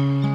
Mm-hmm.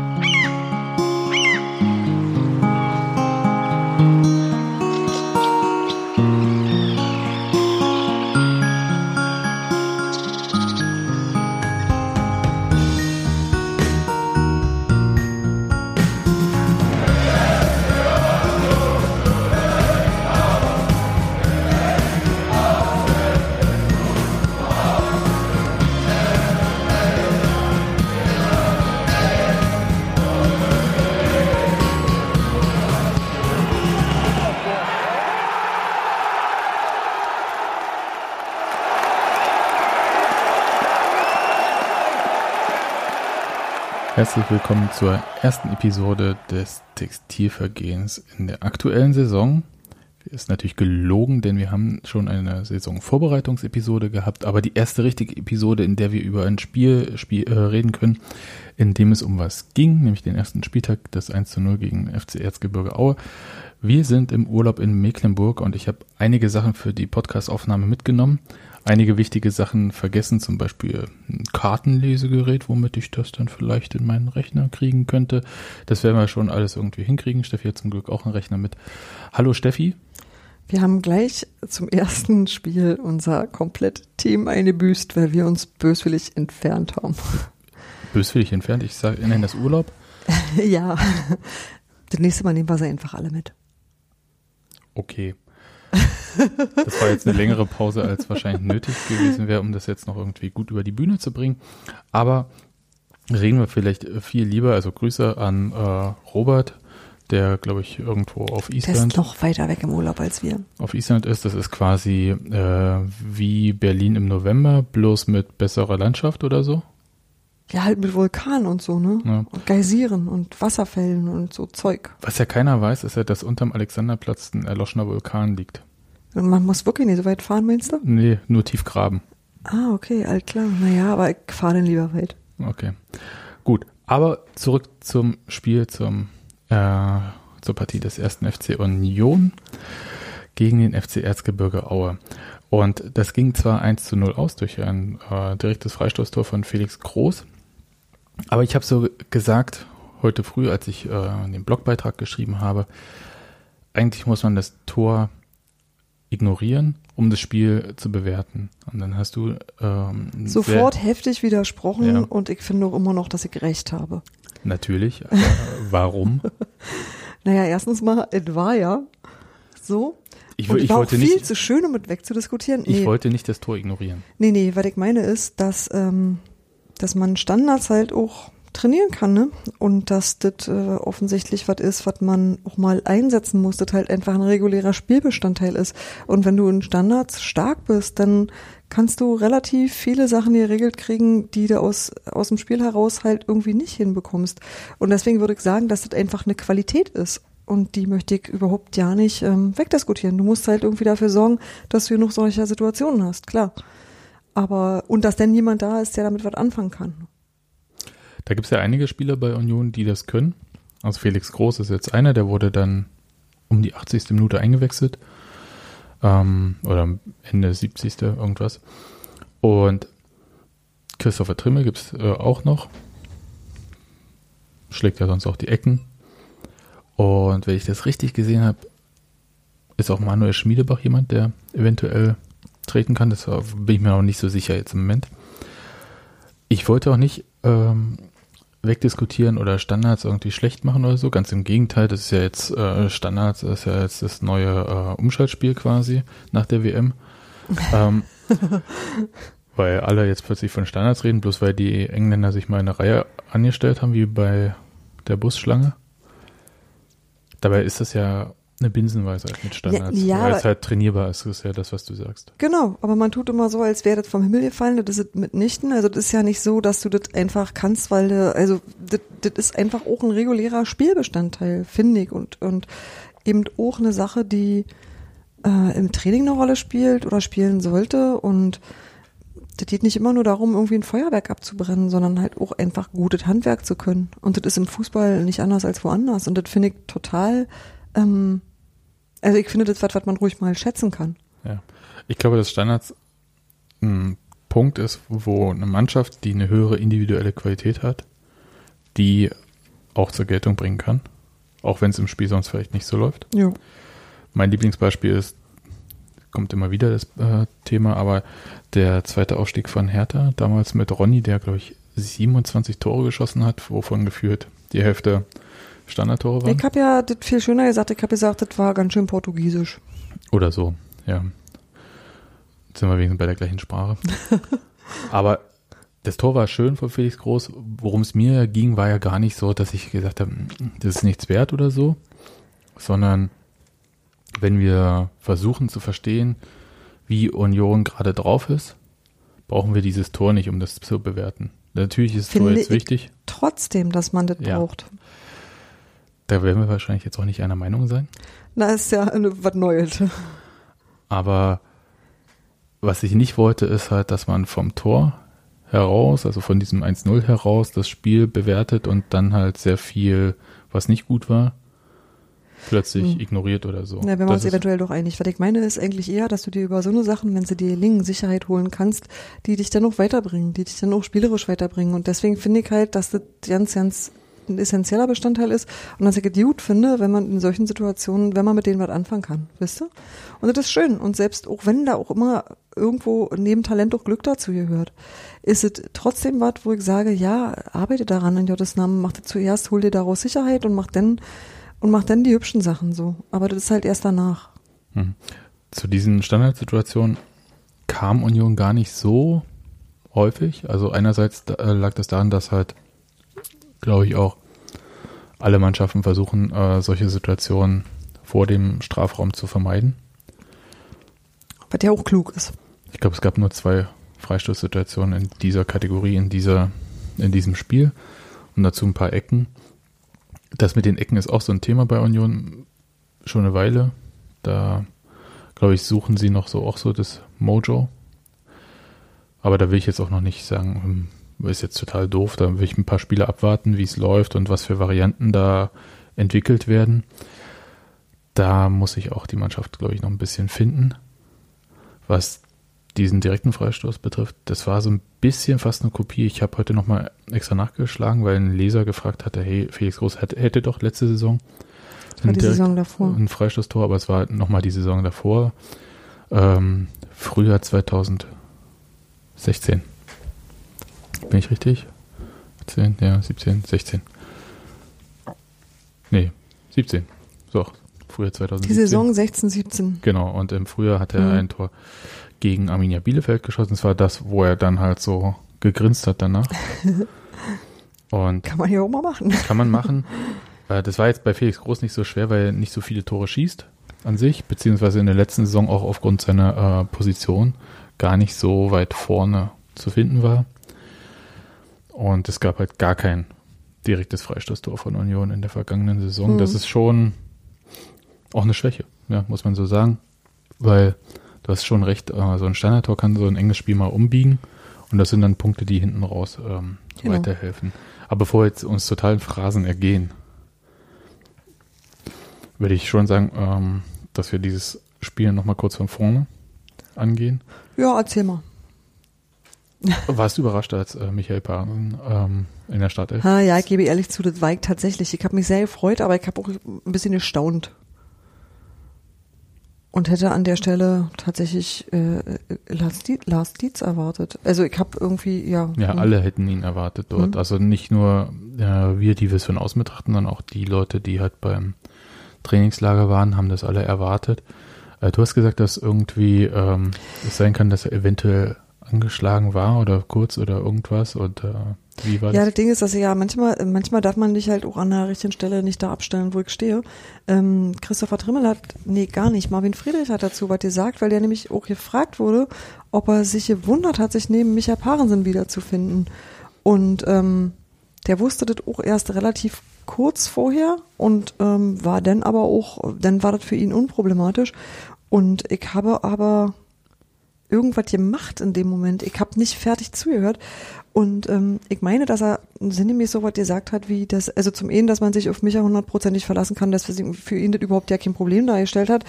Herzlich willkommen zur ersten Episode des Textilvergehens in der aktuellen Saison. Ist natürlich gelogen, denn wir haben schon eine Saisonvorbereitungsepisode gehabt, aber die erste richtige Episode, in der wir über ein Spiel, Spiel äh, reden können, in dem es um was ging, nämlich den ersten Spieltag des 1 zu 0 gegen FC Erzgebirge Aue. Wir sind im Urlaub in Mecklenburg und ich habe einige Sachen für die Podcast-Aufnahme mitgenommen einige wichtige Sachen vergessen, zum Beispiel ein Kartenlesegerät, womit ich das dann vielleicht in meinen Rechner kriegen könnte. Das werden wir schon alles irgendwie hinkriegen. Steffi hat zum Glück auch einen Rechner mit. Hallo Steffi. Wir haben gleich zum ersten Spiel unser komplett Team eingebüßt, weil wir uns böswillig entfernt haben. Böswillig entfernt? Ich sage, nenne das Urlaub? ja. Das nächste Mal nehmen wir sie einfach alle mit. Okay. Das war jetzt eine längere Pause, als wahrscheinlich nötig gewesen wäre, um das jetzt noch irgendwie gut über die Bühne zu bringen. Aber reden wir vielleicht viel lieber, also Grüße an äh, Robert, der, glaube ich, irgendwo auf Island. Der ist noch weiter weg im Urlaub als wir. Auf Island ist. Das ist quasi äh, wie Berlin im November, bloß mit besserer Landschaft oder so. Ja, halt mit Vulkanen und so, ne? Ja. Und Geysiren und Wasserfällen und so Zeug. Was ja keiner weiß, ist ja, dass unterm Alexanderplatz ein erloschener Vulkan liegt. Man muss wirklich nicht so weit fahren, meinst du? Nee, nur tief graben. Ah, okay, alt klar. Naja, aber ich fahre dann lieber weit. Okay. Gut. Aber zurück zum Spiel, zum, äh, zur Partie des ersten FC Union gegen den FC Erzgebirge Aue. Und das ging zwar 1 zu 0 aus durch ein äh, direktes Freistoßtor von Felix Groß, aber ich habe so gesagt, heute früh, als ich äh, den Blogbeitrag geschrieben habe, eigentlich muss man das Tor ignorieren, um das Spiel zu bewerten. Und dann hast du ähm, sofort heftig widersprochen ja. und ich finde auch immer noch, dass ich recht habe. Natürlich. warum? naja, erstens mal, es war ja so. Ich, und ich war wollte auch viel nicht, zu schön, um mit wegzudiskutieren. Nee. Ich wollte nicht das Tor ignorieren. Nee, nee, was ich meine ist, dass, ähm, dass man Standards halt auch trainieren kann, ne? Und dass das äh, offensichtlich was ist, was man auch mal einsetzen muss, das halt einfach ein regulärer Spielbestandteil ist. Und wenn du in Standards stark bist, dann kannst du relativ viele Sachen geregelt kriegen, die du aus, aus dem Spiel heraus halt irgendwie nicht hinbekommst. Und deswegen würde ich sagen, dass das einfach eine Qualität ist. Und die möchte ich überhaupt ja nicht ähm, wegdiskutieren. Du musst halt irgendwie dafür sorgen, dass du genug solcher Situationen hast, klar. Aber, und dass denn jemand da ist, der damit was anfangen kann. Da gibt es ja einige Spieler bei Union, die das können. Also Felix Groß ist jetzt einer, der wurde dann um die 80. Minute eingewechselt. Ähm, oder Ende 70. irgendwas. Und Christopher Trimmel gibt es äh, auch noch. Schlägt ja sonst auch die Ecken. Und wenn ich das richtig gesehen habe, ist auch Manuel Schmiedebach jemand, der eventuell treten kann. Das bin ich mir noch nicht so sicher jetzt im Moment. Ich wollte auch nicht ähm, wegdiskutieren oder Standards irgendwie schlecht machen oder so. Ganz im Gegenteil, das ist ja jetzt äh, Standards, das ist ja jetzt das neue äh, Umschaltspiel quasi nach der WM. ähm, weil alle jetzt plötzlich von Standards reden, bloß weil die Engländer sich mal eine Reihe angestellt haben, wie bei der Busschlange. Dabei ist das ja eine Binsenweisheit mit Standards. Ja, ja, weil es halt trainierbar ist, ist ja das, was du sagst. Genau, aber man tut immer so, als wäre das vom Himmel gefallen, das ist mitnichten. Also das ist ja nicht so, dass du das einfach kannst, weil du, also das, das ist einfach auch ein regulärer Spielbestandteil, finde ich. Und, und eben auch eine Sache, die äh, im Training eine Rolle spielt oder spielen sollte. Und das geht nicht immer nur darum, irgendwie ein Feuerwerk abzubrennen, sondern halt auch einfach gutes Handwerk zu können. Und das ist im Fußball nicht anders als woanders. Und das finde ich total ähm, also ich finde das was, was man ruhig mal schätzen kann. Ja. Ich glaube, dass Standards ein Punkt ist, wo eine Mannschaft, die eine höhere individuelle Qualität hat, die auch zur Geltung bringen kann. Auch wenn es im Spiel sonst vielleicht nicht so läuft. Ja. Mein Lieblingsbeispiel ist, kommt immer wieder das äh, Thema, aber der zweite Aufstieg von Hertha, damals mit Ronny, der, glaube ich, 27 Tore geschossen hat, wovon geführt die Hälfte Standardtore waren. Ich habe ja das viel schöner gesagt. Ich habe gesagt, das war ganz schön portugiesisch. Oder so, ja. Jetzt sind wir wegen bei der gleichen Sprache. Aber das Tor war schön von Felix Groß. Worum es mir ging, war ja gar nicht so, dass ich gesagt habe, das ist nichts wert oder so, sondern wenn wir versuchen zu verstehen, wie Union gerade drauf ist, brauchen wir dieses Tor nicht, um das zu bewerten. Natürlich ist Tor Finde jetzt ich wichtig. Trotzdem, dass man das Ja. braucht. Da werden wir wahrscheinlich jetzt auch nicht einer Meinung sein. Na, ist ja eine, was Neues. Aber was ich nicht wollte, ist halt, dass man vom Tor heraus, also von diesem 1-0 heraus, das Spiel bewertet und dann halt sehr viel, was nicht gut war, plötzlich Hm. ignoriert oder so. Na, wenn wir Das uns eventuell doch einig. Was ich meine, ist eigentlich eher, dass du dir über so eine Sachen, wenn sie dir gelingen, Sicherheit holen kannst, die dich dann auch weiterbringen, die dich dann auch spielerisch weiterbringen. Und deswegen finde ich halt, dass das ganz, ganz ein essentieller Bestandteil ist und dass ich es gut finde, wenn man in solchen Situationen, wenn man mit denen was anfangen kann, wisst ihr? Und das ist schön. Und selbst auch wenn da auch immer irgendwo neben Talent auch Glück dazu gehört, ist es trotzdem was, wo ich sage, ja, arbeite daran in Gottes Namen, mach das zuerst, hol dir daraus Sicherheit und mach dann und mach dann die hübschen Sachen so. Aber das ist halt erst danach. Hm. Zu diesen Standardsituationen kam Union gar nicht so häufig. Also einerseits äh, lag das daran, dass halt, glaube ich, auch alle Mannschaften versuchen, äh, solche Situationen vor dem Strafraum zu vermeiden. Was ja auch klug ist. Ich glaube, es gab nur zwei Freistoßsituationen in dieser Kategorie, in dieser, in diesem Spiel und dazu ein paar Ecken. Das mit den Ecken ist auch so ein Thema bei Union schon eine Weile. Da, glaube ich, suchen sie noch so auch so das Mojo. Aber da will ich jetzt auch noch nicht sagen, hm, ist jetzt total doof. Da will ich ein paar Spiele abwarten, wie es läuft und was für Varianten da entwickelt werden. Da muss ich auch die Mannschaft, glaube ich, noch ein bisschen finden. Was diesen direkten Freistoß betrifft, das war so ein bisschen fast eine Kopie. Ich habe heute nochmal extra nachgeschlagen, weil ein Leser gefragt hatte, hey, Felix Groß hätte, hätte doch letzte Saison ein die direkt- Saison davor. ein Freistoßtor, aber es war nochmal die Saison davor. Ähm, Frühjahr 2016. Bin ich richtig? 10, ja, 17, 16. Nee, 17. So, Frühjahr 2017. Die Saison 16, 17. Genau, und im Frühjahr hat er Mhm. ein Tor gegen Arminia Bielefeld geschossen. Das war das, wo er dann halt so gegrinst hat danach. und Kann man ja auch mal machen. kann man machen. Äh, Das war jetzt bei Felix Groß nicht so schwer, weil er nicht so viele Tore schießt an sich, beziehungsweise in der letzten Saison auch aufgrund seiner äh, Position gar nicht so weit vorne zu finden war. Und es gab halt gar kein direktes Freistoßtor von Union in der vergangenen Saison. Mhm. Das ist schon auch eine Schwäche, ja, muss man so sagen. Weil du hast schon recht, äh, so ein Standardtor kann so ein enges Spiel mal umbiegen. Und das sind dann Punkte, die hinten raus ähm, Genau. weiterhelfen. Aber bevor wir jetzt uns totalen Phrasen ergehen, würde ich schon sagen, ähm, dass wir dieses Spiel nochmal kurz von vorne angehen. Ja, erzähl mal. Warst du überrascht, als äh, Michael Paaren ähm, in der Startelf? Ha, ja, ich gebe ehrlich zu, das war ich tatsächlich. Ich habe mich sehr gefreut, aber ich habe auch ein bisschen gestaunt. Und hätte an der Stelle tatsächlich äh, äh, Lars, Dietz, Lars Dietz erwartet. Also ich habe irgendwie, ja. Ja, hm. alle hätten ihn erwartet dort. Mhm. Also nicht nur äh, wir, die wir es von außen betrachten, sondern auch die Leute, die halt beim Trainingslager waren, haben das alle erwartet. Äh, du hast gesagt, dass irgendwie ähm, es sein kann, dass er eventuell angeschlagen war oder kurz oder irgendwas. Und äh, wie war Ja, das? das Ding ist, dass ja manchmal, manchmal darf man dich halt auch an der richtigen Stelle nicht da abstellen, wo ich stehe. Ähm, Christopher Trimmel hat, nee, gar nicht. Marvin Friedrich hat dazu was gesagt, weil der nämlich auch gefragt wurde, ob er sich gewundert hat, sich neben Micha Parensen wiederzufinden. Und ähm, der wusste das auch erst relativ kurz vorher und ähm, war dann aber auch, dann war das für ihn unproblematisch. Und ich habe aber irgendwas gemacht in dem Moment. Ich habe nicht fertig zugehört. Und ähm, ich meine, dass er sinngemäß so was gesagt hat, wie das, also zum einen, dass man sich auf Micha hundertprozentig verlassen kann, dass für, ihn das überhaupt ja kein Problem dargestellt hat.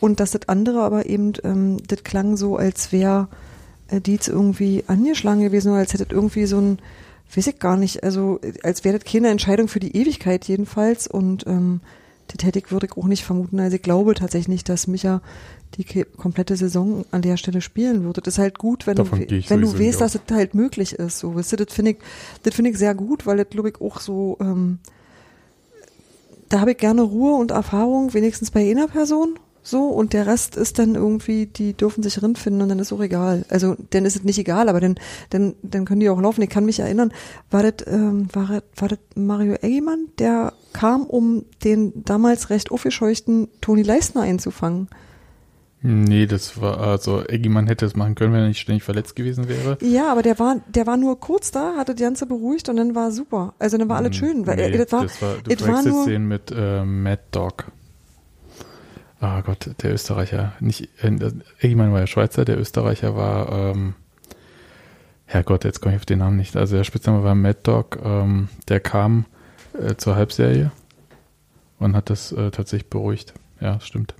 Und dass das andere aber eben, ähm, das klang so, als wäre äh, Dietz irgendwie angeschlagen gewesen als hätte irgendwie so ein weiß ich gar nicht, also als wäre das keine Entscheidung für die Ewigkeit jedenfalls und ähm, das hätte ich, würde ich auch nicht vermuten. Also ich glaube tatsächlich nicht, dass Micha die komplette Saison an der Stelle spielen würde. Das ist halt gut, wenn Davon du, wenn du weißt, dass es halt möglich ist. So, weißt du, das finde ich, das finde ich sehr gut, weil das glaube ich auch so, ähm, da habe ich gerne Ruhe und Erfahrung, wenigstens bei einer Person. So, und der Rest ist dann irgendwie, die dürfen sich Rind finden und dann ist auch egal. Also, dann ist es nicht egal, aber dann, dann, dann können die auch laufen. Ich kann mich erinnern, war das, ähm, war, das- war das Mario Eggemann, der kam, um den damals recht aufgescheuchten Toni Leisner einzufangen. Nee, das war, also Eggimann hätte es machen können, wenn er nicht ständig verletzt gewesen wäre. Ja, aber der war, der war nur kurz da, hatte die ganze beruhigt und dann war super. Also dann war alles schön, weil nee, das war, das war, du war nur, den mit äh, Mad Dog. Ah Gott, der Österreicher. Nicht, äh, Eggimann war ja Schweizer, der Österreicher war, ähm, Herrgott, jetzt komme ich auf den Namen nicht. Also der Spitzname war Mad Dog, ähm, der kam äh, zur Halbserie und hat das äh, tatsächlich beruhigt. Ja, stimmt.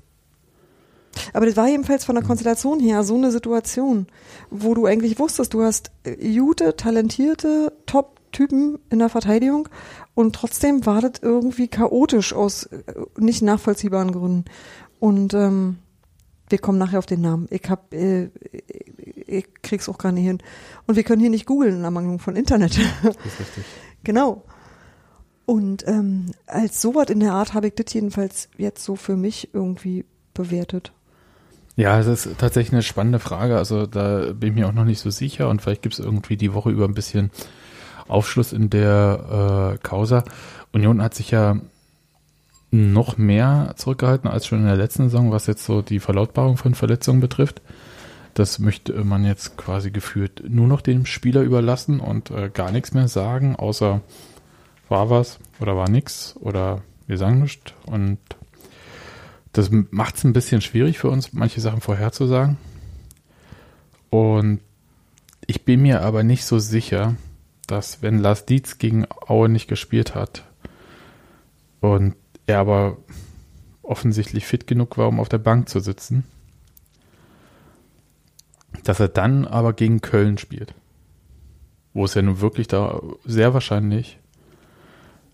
Aber das war jedenfalls von der Konstellation her so eine Situation, wo du eigentlich wusstest, du hast äh, gute, talentierte, Top-Typen in der Verteidigung und trotzdem war das irgendwie chaotisch aus äh, nicht nachvollziehbaren Gründen. Und ähm, wir kommen nachher auf den Namen. Ich hab, äh, ich krieg's auch gar nicht hin. Und wir können hier nicht googeln in Ermangelung von Internet. Das ist richtig. Genau. Und ähm, als sowas in der Art habe ich das jedenfalls jetzt so für mich irgendwie bewertet. Ja, es ist tatsächlich eine spannende Frage. Also da bin ich mir auch noch nicht so sicher und vielleicht gibt es irgendwie die Woche über ein bisschen Aufschluss in der äh, Causa. Union hat sich ja noch mehr zurückgehalten als schon in der letzten Saison, was jetzt so die Verlautbarung von Verletzungen betrifft. Das möchte man jetzt quasi gefühlt nur noch dem Spieler überlassen und äh, gar nichts mehr sagen, außer war was oder war nix oder wir sagen nichts. Und das macht es ein bisschen schwierig für uns, manche Sachen vorherzusagen. Und ich bin mir aber nicht so sicher, dass wenn Lars Dietz gegen Aue nicht gespielt hat und er aber offensichtlich fit genug war, um auf der Bank zu sitzen, dass er dann aber gegen Köln spielt. Wo es ja nun wirklich da sehr wahrscheinlich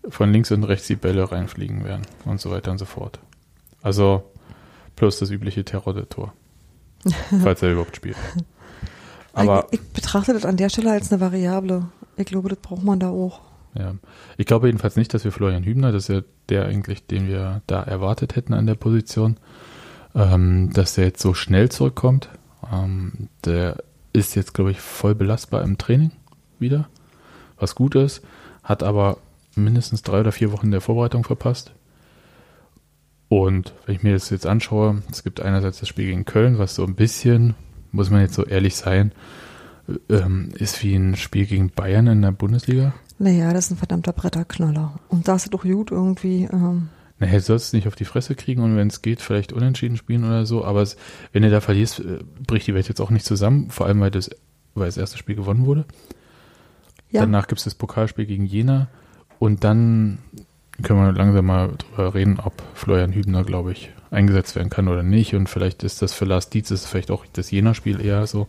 von links und rechts die Bälle reinfliegen werden und so weiter und so fort. Also plus das übliche Terror-Tor. falls er überhaupt spielt. Aber ich, ich betrachte das an der Stelle als eine Variable. Ich glaube, das braucht man da auch. ja, ich glaube jedenfalls nicht, dass wir Florian Hübner, das ist ja der eigentlich, den wir da erwartet hätten an der Position, ähm, dass der jetzt so schnell zurückkommt. Ähm, der ist jetzt, glaube ich, voll belastbar im Training wieder, was gut ist, hat aber mindestens drei oder vier Wochen der Vorbereitung verpasst. Und wenn ich mir das jetzt anschaue, es gibt einerseits das Spiel gegen Köln, was so ein bisschen, muss man jetzt so ehrlich sein, ähm, ist wie ein Spiel gegen Bayern in der Bundesliga. Naja, das ist ein verdammter Bretterknaller. Und da ist doch gut irgendwie. Ähm, Naja, du sollst es nicht auf die Fresse kriegen und wenn es geht, vielleicht unentschieden spielen oder so. Aber es, wenn du da verlierst, äh, bricht die Welt jetzt auch nicht zusammen. Vor allem, weil das, weil das erste Spiel gewonnen wurde. ja, Danach gibt es das Pokalspiel gegen Jena. Und dann können wir langsam mal drüber reden, ob Florian Hübner, glaube ich, eingesetzt werden kann oder nicht. Und vielleicht ist das für Lars Dietz ist vielleicht auch das Jena-Spiel eher so.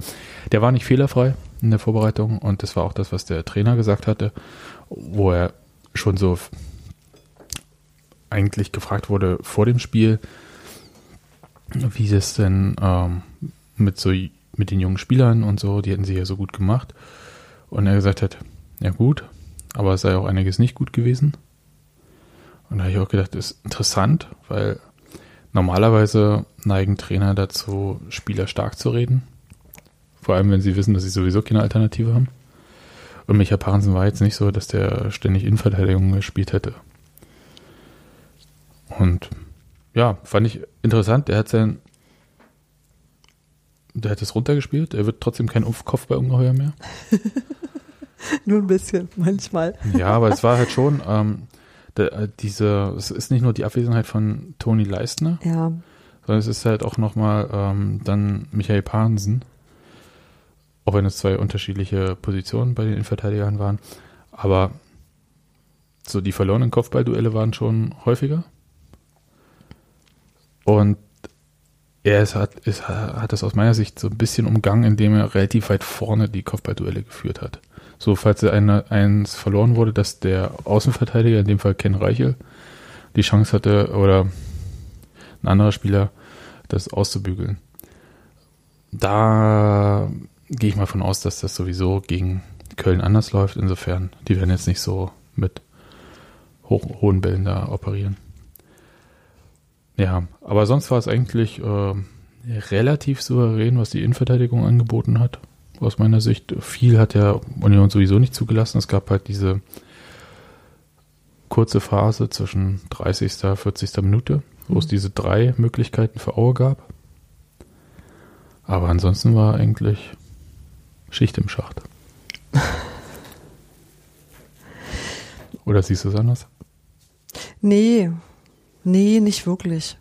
Der war nicht fehlerfrei in der Vorbereitung und das war auch das, was der Trainer gesagt hatte, wo er schon so eigentlich gefragt wurde vor dem Spiel, wie es denn ähm, mit so mit den jungen Spielern und so, die hätten sie ja so gut gemacht. Und er gesagt hat, ja gut, aber es sei auch einiges nicht gut gewesen. Und da habe ich auch gedacht, das ist interessant, weil normalerweise neigen Trainer dazu, Spieler stark zu reden. Vor allem, wenn sie wissen, dass sie sowieso keine Alternative haben. Und Micha Parensen war jetzt nicht so, dass der ständig Innenverteidigung gespielt hätte. Und ja, fand ich interessant. Der hat sein, der hat es runtergespielt. Er wird trotzdem kein Umf- Kopfballungeheuer mehr. nur ein bisschen, manchmal. Ja, aber es war halt schon ähm, der, äh, diese, es ist nicht nur die Abwesenheit von Toni Leistner, Ja, sondern es ist halt auch nochmal ähm, dann Michael Pahnsen, auch wenn es zwei unterschiedliche Positionen bei den Innenverteidigern waren, aber so die verlorenen Kopfballduelle waren schon häufiger. Und er ist, hat, ist, hat das aus meiner Sicht so ein bisschen umgangen, indem er relativ weit vorne die Kopfballduelle geführt hat. So, falls eine, eins verloren wurde, dass der Außenverteidiger, in dem Fall Ken Reichel, die Chance hatte oder ein anderer Spieler, das auszubügeln. Da gehe ich mal von aus, dass das sowieso gegen Köln anders läuft. Insofern, die werden jetzt nicht so mit hoch, hohen Bällen da operieren. Ja, aber sonst war es eigentlich äh, relativ souverän, was die Innenverteidigung angeboten hat. Aus meiner Sicht. Viel hat der Union sowieso nicht zugelassen. Es gab halt diese kurze Phase zwischen 30. 40. Minute, wo mhm. es diese drei Möglichkeiten für Aue gab. Aber ansonsten war eigentlich Schicht im Schacht. Oder siehst du es anders? Nee, nee, nicht wirklich.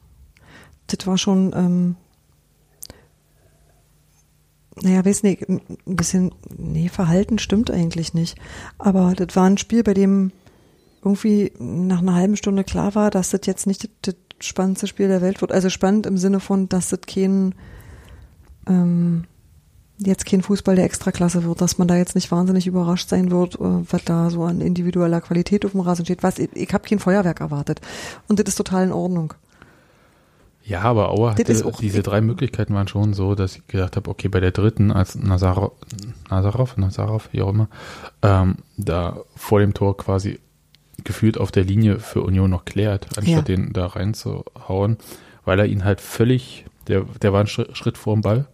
Das war schon, ähm, naja, weiß nicht, ein bisschen, nee, Verhalten stimmt eigentlich nicht. Aber das war ein Spiel, bei dem irgendwie nach einer halben Stunde klar war, dass das jetzt nicht das, das spannendste Spiel der Welt wird. Also spannend im Sinne von, dass das kein, ähm, jetzt kein Fußball der Extraklasse wird, dass man da jetzt nicht wahnsinnig überrascht sein wird, äh, was da so an individueller Qualität auf dem Rasen steht. Was, ich, ich habe kein Feuerwerk erwartet. Und das ist total in Ordnung. Ja, aber Auer hatte diese drei Möglichkeiten waren schon so, dass ich gedacht habe, okay, bei der dritten, als Nazarov, Nazarov, Nazarov, wie auch immer, ähm, da vor dem Tor quasi gefühlt auf der Linie für Union noch klärt, anstatt ja. den da reinzuhauen, weil er ihn halt völlig, der, der war einen Schritt vor dem Ball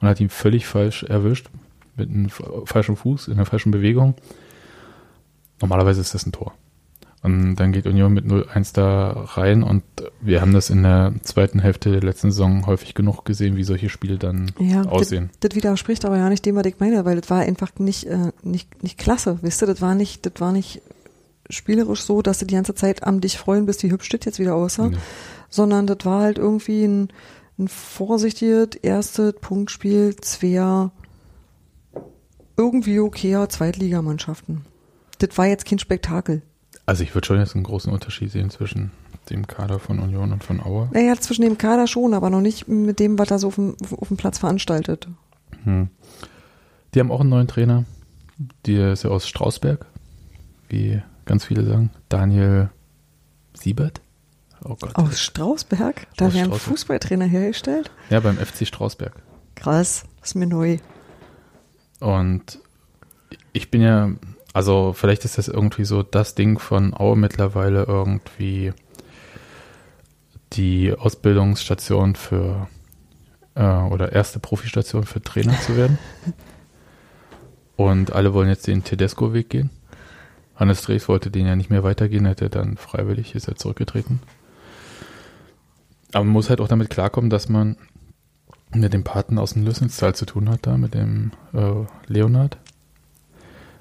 und hat ihn völlig falsch erwischt, mit einem falschen Fuß, in einer falschen Bewegung. Normalerweise ist das ein Tor. Und dann geht Union mit 0-1 da rein und wir haben das in der zweiten Hälfte der letzten Saison häufig genug gesehen, wie solche Spiele dann ja, aussehen. Das, das widerspricht aber ja nicht dem, was ich meine, weil das war einfach nicht, äh, nicht, nicht klasse, wisst ihr, das war nicht, das war nicht spielerisch so, dass du die ganze Zeit am dich freuen, bis die hübsch steht jetzt wieder aussah, ja. sondern das war halt irgendwie ein, ein vorsichtiges erstes Punktspiel zweier irgendwie okayer Zweitligamannschaften. Das war jetzt kein Spektakel. Also ich würde schon jetzt einen großen Unterschied sehen zwischen dem Kader von Union und von Auer. Naja, zwischen dem Kader schon, aber noch nicht mit dem, was er so auf dem, auf dem Platz veranstaltet. Hm. Die haben auch einen neuen Trainer. Der ist ja aus Strausberg, wie ganz viele sagen. Daniel Siebert. Oh Gott. Aus Strausberg? Da werden Fußballtrainer hergestellt? Ja, beim FC Strausberg. Krass, ist mir neu. Und ich bin ja also vielleicht ist das irgendwie so das Ding von Aue mittlerweile irgendwie die Ausbildungsstation für äh, oder erste Profistation für Trainer zu werden. Und alle wollen jetzt den Tedesco-Weg gehen. Hannes Drees wollte den ja nicht mehr weitergehen, hätte dann freiwillig, ist er zurückgetreten. Aber man muss halt auch damit klarkommen, dass man mit dem Paten aus dem Lüssenstal zu tun hat, da mit dem äh, Leonard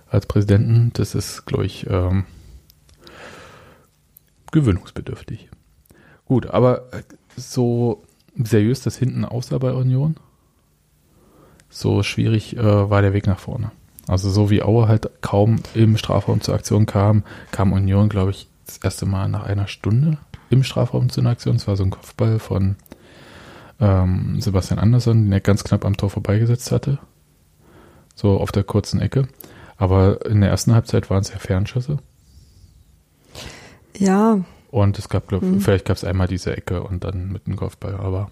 als Präsidenten, das ist, glaube ich, ähm, gewöhnungsbedürftig. Gut, aber äh, so seriös das hinten aussah bei Union, so schwierig äh, war der Weg nach vorne. Also so wie Aue halt kaum im Strafraum zur Aktion kam, kam Union, glaube ich, das erste Mal nach einer Stunde im Strafraum zu einer Aktion. Es war so ein Kopfball von ähm, Sebastian Andersson, den er ganz knapp am Tor vorbeigesetzt hatte. So auf der kurzen Ecke. Aber in der ersten Halbzeit waren es ja Fernschüsse. Ja. Und es gab, glaube hm. vielleicht gab es einmal diese Ecke und dann mit dem Golfball, aber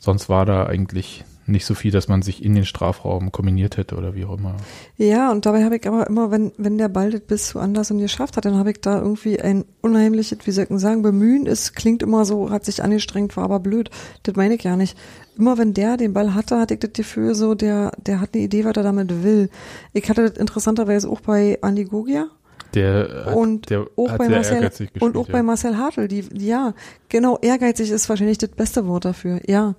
sonst war da eigentlich nicht so viel, dass man sich in den Strafraum kombiniert hätte oder wie auch immer. Ja, und dabei habe ich aber immer, wenn, wenn der Ball das bis zu anders und geschafft hat, dann habe ich da irgendwie ein unheimliches, wie soll ich sagen, Bemühen ist, klingt immer so, hat sich angestrengt, war aber blöd. Das meine ich ja nicht. Immer wenn der den Ball hatte, hatte ich das Gefühl so, der, der hat eine Idee, was er damit will. Ich hatte das interessanterweise auch bei Andi Gogia. Der hat, und der auch bei Marcel gespielt, und auch ja. bei Marcel Hartl, die ja genau ehrgeizig ist wahrscheinlich das beste Wort dafür. Ja,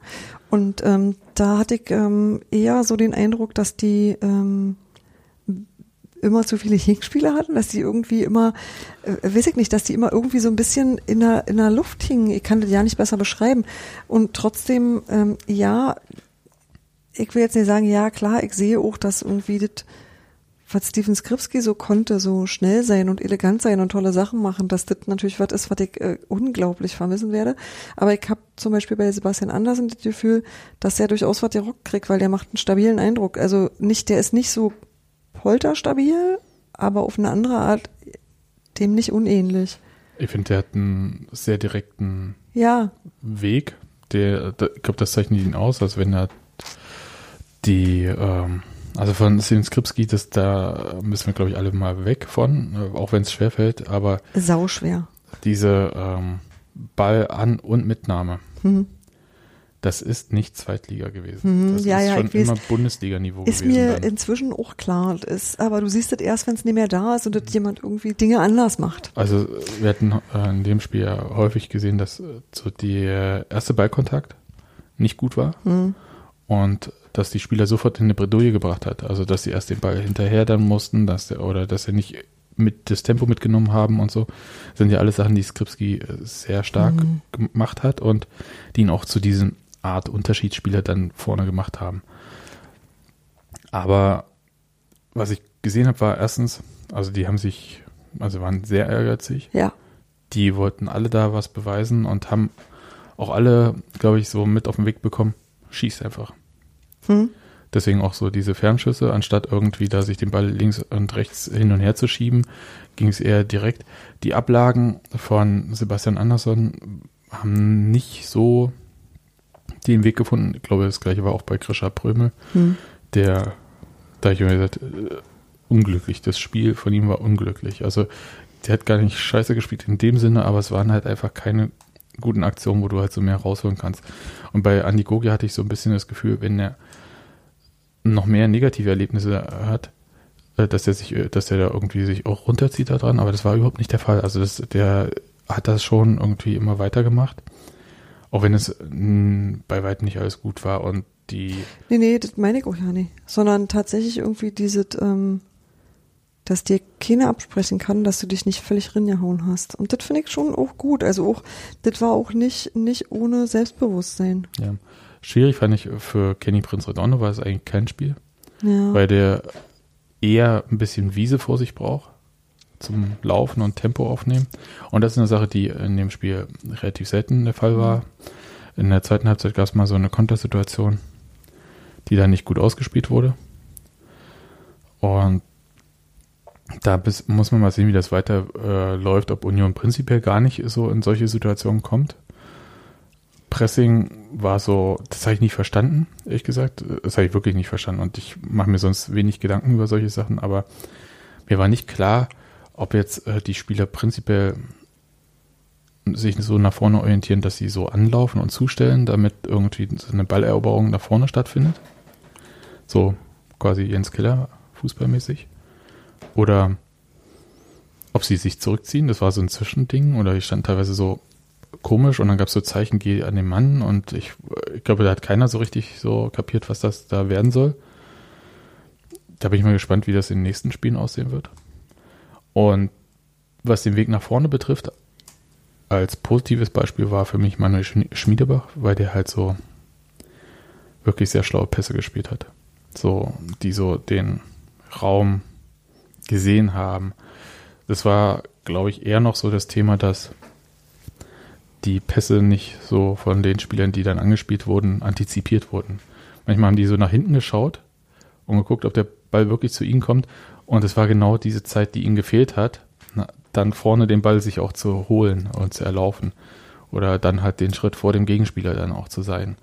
und ähm, da hatte ich ähm, eher so den Eindruck, dass die ähm, immer zu viele Gegenspieler hatten, dass die irgendwie immer, äh, weiß ich nicht, dass die immer irgendwie so ein bisschen in der, in der Luft hingen. Ich kann das ja nicht besser beschreiben. Und trotzdem, ähm, ja, ich will jetzt nicht sagen, ja klar, ich sehe auch, dass irgendwie das was Steven Skripski so konnte, so schnell sein und elegant sein und tolle Sachen machen, dass das natürlich was ist, was ich äh, unglaublich vermissen werde. Aber ich habe zum Beispiel bei Sebastian Andersen das Gefühl, dass er durchaus was der Rock kriegt, weil der macht einen stabilen Eindruck. Also nicht, der ist nicht so polterstabil, aber auf eine andere Art dem nicht unähnlich. Ich finde, der hat einen sehr direkten Ja, Weg. Der, der ich glaube, das zeichnet ihn aus, als wenn er die, ähm, also von Steven Skripski, das da müssen wir, glaube ich, alle mal weg von, äh, auch wenn es schwerfällt, aber sauschwer. diese ähm, Ball an und Mitnahme, Mhm. das ist nicht Zweitliga gewesen. Mhm, das ja, ist ja, schon immer Bundesliga-Niveau Ist gewesen. mir dann. inzwischen auch klar, ist, aber du siehst das erst, wenn es nicht mehr da ist und dass jemand irgendwie Dinge anders macht. Also wir hatten äh, in dem Spiel ja häufig gesehen, dass so der erste Ballkontakt nicht gut war Mhm. und dass die Spieler sofort in eine Bredouille gebracht hat. Also dass sie erst den Ball hinterher dann mussten, dass der, oder dass sie nicht mit das Tempo mitgenommen haben und so. Das sind ja alles Sachen, die Skripski äh, sehr stark Mhm. gemacht hat und die ihn auch zu diesem Art Unterschiedsspieler dann vorne gemacht haben. Aber was ich gesehen habe, war erstens, also die haben sich, also waren sehr ehrgeizig. Ja. Die wollten alle da was beweisen und haben auch alle, glaube ich, so mit auf den Weg bekommen, schießt einfach. Hm? Deswegen auch so diese Fernschüsse, anstatt irgendwie da sich den Ball links und rechts hin und her zu schieben, ging es eher direkt. Die Ablagen von Sebastian Andersson haben nicht so den Weg gefunden. Ich glaube, das gleiche war auch bei Krischer Prömel, Hm. der, da ich mir gesagt, äh, unglücklich. Das Spiel von ihm war unglücklich. Also der hat gar nicht scheiße gespielt in dem Sinne, aber es waren halt einfach keine guten Aktionen, wo du halt so mehr rausholen kannst. Und bei Andi Gogi hatte ich so ein bisschen das Gefühl, wenn er noch mehr negative Erlebnisse hat, äh, dass er sich, äh, dass er da irgendwie sich auch runterzieht da dran, aber das war überhaupt nicht der Fall. Also das, der hat das schon irgendwie immer weitergemacht. Auch wenn es mh, bei weitem nicht alles gut war und die Nee, nee, das meine ich auch ja nicht. Sondern tatsächlich irgendwie dieses, ähm, dass dir keiner absprechen kann, dass du dich nicht völlig ringehauen hast. Und das finde ich schon auch gut. Also auch, das war auch nicht, nicht ohne Selbstbewusstsein. Ja. Schwierig fand ich für Kenny Prinz Redondo war es eigentlich kein Spiel, Ja. weil der eher ein bisschen Wiese vor sich braucht zum Laufen und Tempo aufnehmen. Und das ist eine Sache, die in dem Spiel relativ selten der Fall war. In der zweiten Halbzeit gab es mal so eine Kontersituation, die dann nicht gut ausgespielt wurde. Und da bis, muss man mal sehen, wie das weiter äh, läuft, ob Union prinzipiell gar nicht so in solche Situationen kommt. Pressing war so, das habe ich nicht verstanden, ehrlich gesagt. Das habe ich wirklich nicht verstanden und ich mache mir sonst wenig Gedanken über solche Sachen, aber mir war nicht klar, ob jetzt äh, die Spieler prinzipiell sich so nach vorne orientieren, dass sie so anlaufen und zustellen, damit irgendwie so eine Balleroberung nach vorne stattfindet. So quasi Jens Killer, fußballmäßig. Oder ob sie sich zurückziehen, das war so ein Zwischending, oder ich stand teilweise so komisch und dann gab es so Zeichen, geh an den Mann und ich, ich glaube, da hat keiner so richtig so kapiert, was das da werden soll. Da bin ich mal gespannt, wie das in den nächsten Spielen aussehen wird. Und was den Weg nach vorne betrifft, als positives Beispiel war für mich Manuel Schmi- Schmiedebach, weil der halt so wirklich sehr schlaue Pässe gespielt hat. So, die so den Raum gesehen haben. Das war, glaube ich, eher noch so das Thema, dass die Pässe nicht so von den Spielern, die dann angespielt wurden, antizipiert wurden. Manchmal haben die so nach hinten geschaut und geguckt, ob der Ball wirklich zu ihnen kommt. Und es war genau diese Zeit, die ihnen gefehlt hat, na, dann vorne den Ball sich auch zu holen und zu erlaufen. Oder dann halt den Schritt vor dem Gegenspieler dann auch zu sein.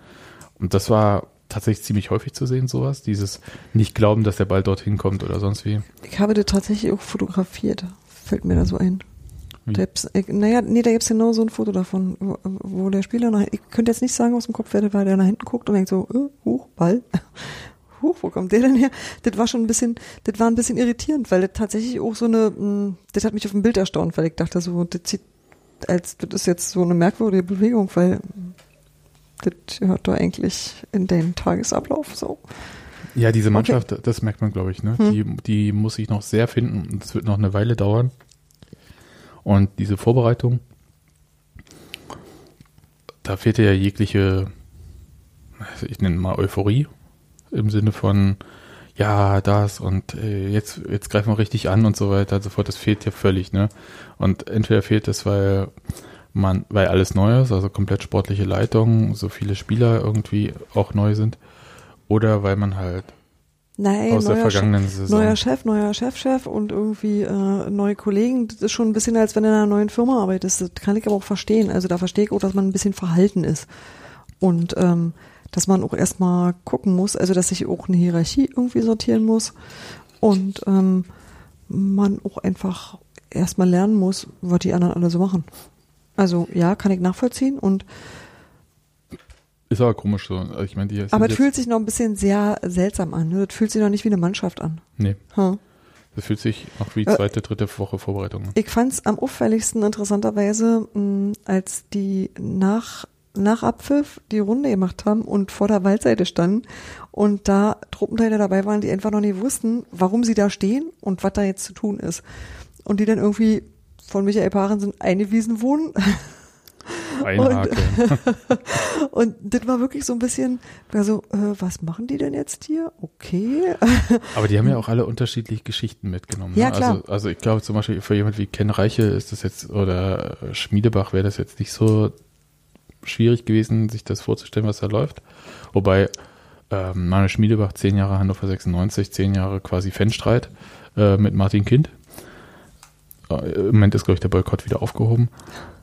Und das war tatsächlich ziemlich häufig zu sehen, sowas. Dieses nicht glauben, dass der Ball dorthin kommt oder sonst wie. Ich habe das tatsächlich auch fotografiert. Fällt mir da so ein. Wie? Da naja, nee, da gibt's genau so ein Foto davon, wo, wo der Spieler nach, ich könnte jetzt nicht sagen aus dem Kopf, wer war, der nach hinten guckt und denkt so, äh, huch, Ball. Huch, wo kommt der denn her? Das war schon ein bisschen, das war ein bisschen irritierend, weil das tatsächlich auch so eine, mh, das hat mich auf dem Bild erstaunt, weil ich dachte so, das sieht, als, das ist jetzt so eine merkwürdige Bewegung, weil das gehört doch eigentlich in den Tagesablauf so. Ja, diese Mannschaft, das merkt man, glaube ich, ne? Hm. Die, die muss sich noch sehr finden und es wird noch eine Weile dauern. Und diese Vorbereitung, da fehlte ja jegliche, ich nenne mal Euphorie im Sinne von, ja, das und äh, jetzt, jetzt greifen wir richtig an und so weiter und so fort. Das fehlt ja völlig, ne? Und entweder fehlt es, weil man, weil alles neu ist, also komplett sportliche Leitung, so viele Spieler irgendwie auch neu sind, oder weil man halt Nein, aus der neuer, vergangenen Chef, Saison. neuer Chef, neuer Chefchef und irgendwie äh, neue Kollegen. Das ist schon ein bisschen, als wenn du in einer neuen Firma arbeitest. Das kann ich aber auch verstehen. Also da verstehe ich auch, dass man ein bisschen verhalten ist. Und ähm, dass man auch erstmal gucken muss, also dass sich auch eine Hierarchie irgendwie sortieren muss. Und ähm, man auch einfach erstmal lernen muss, was die anderen alle so machen. Also ja, kann ich nachvollziehen und Ist aber komisch so. Also Ich meine, die sind aber es fühlt sich noch ein bisschen sehr seltsam an. Ne? Das fühlt sich noch nicht wie eine Mannschaft an. Nee, Hm. das fühlt sich noch wie Äh, zweite, dritte Woche Vorbereitung an. Ich fand es am auffälligsten interessanterweise, mh, als die nach, nach Abpfiff die Runde gemacht haben und vor der Waldseite standen und da Truppenteile dabei waren, die einfach noch nie wussten, warum sie da stehen und was da jetzt zu tun ist. Und die dann irgendwie von Michael Parensen eingewiesen wurden. Einhaken. Und das war wirklich so ein bisschen, also, äh, was machen die denn jetzt hier? Okay. Aber die haben ja auch alle unterschiedliche Geschichten mitgenommen. Ja, ne? klar. Also, also ich glaube zum Beispiel für jemand wie Ken Reiche ist das jetzt, oder äh, Schmiedebach wäre das jetzt nicht so schwierig gewesen, sich das vorzustellen, was da läuft. Wobei ähm, Manuel Schmiedebach, zehn Jahre Hannover 96, zehn Jahre quasi Fanstreit äh, mit Martin Kind. Äh, Im Moment ist, glaube ich, der Boykott wieder aufgehoben.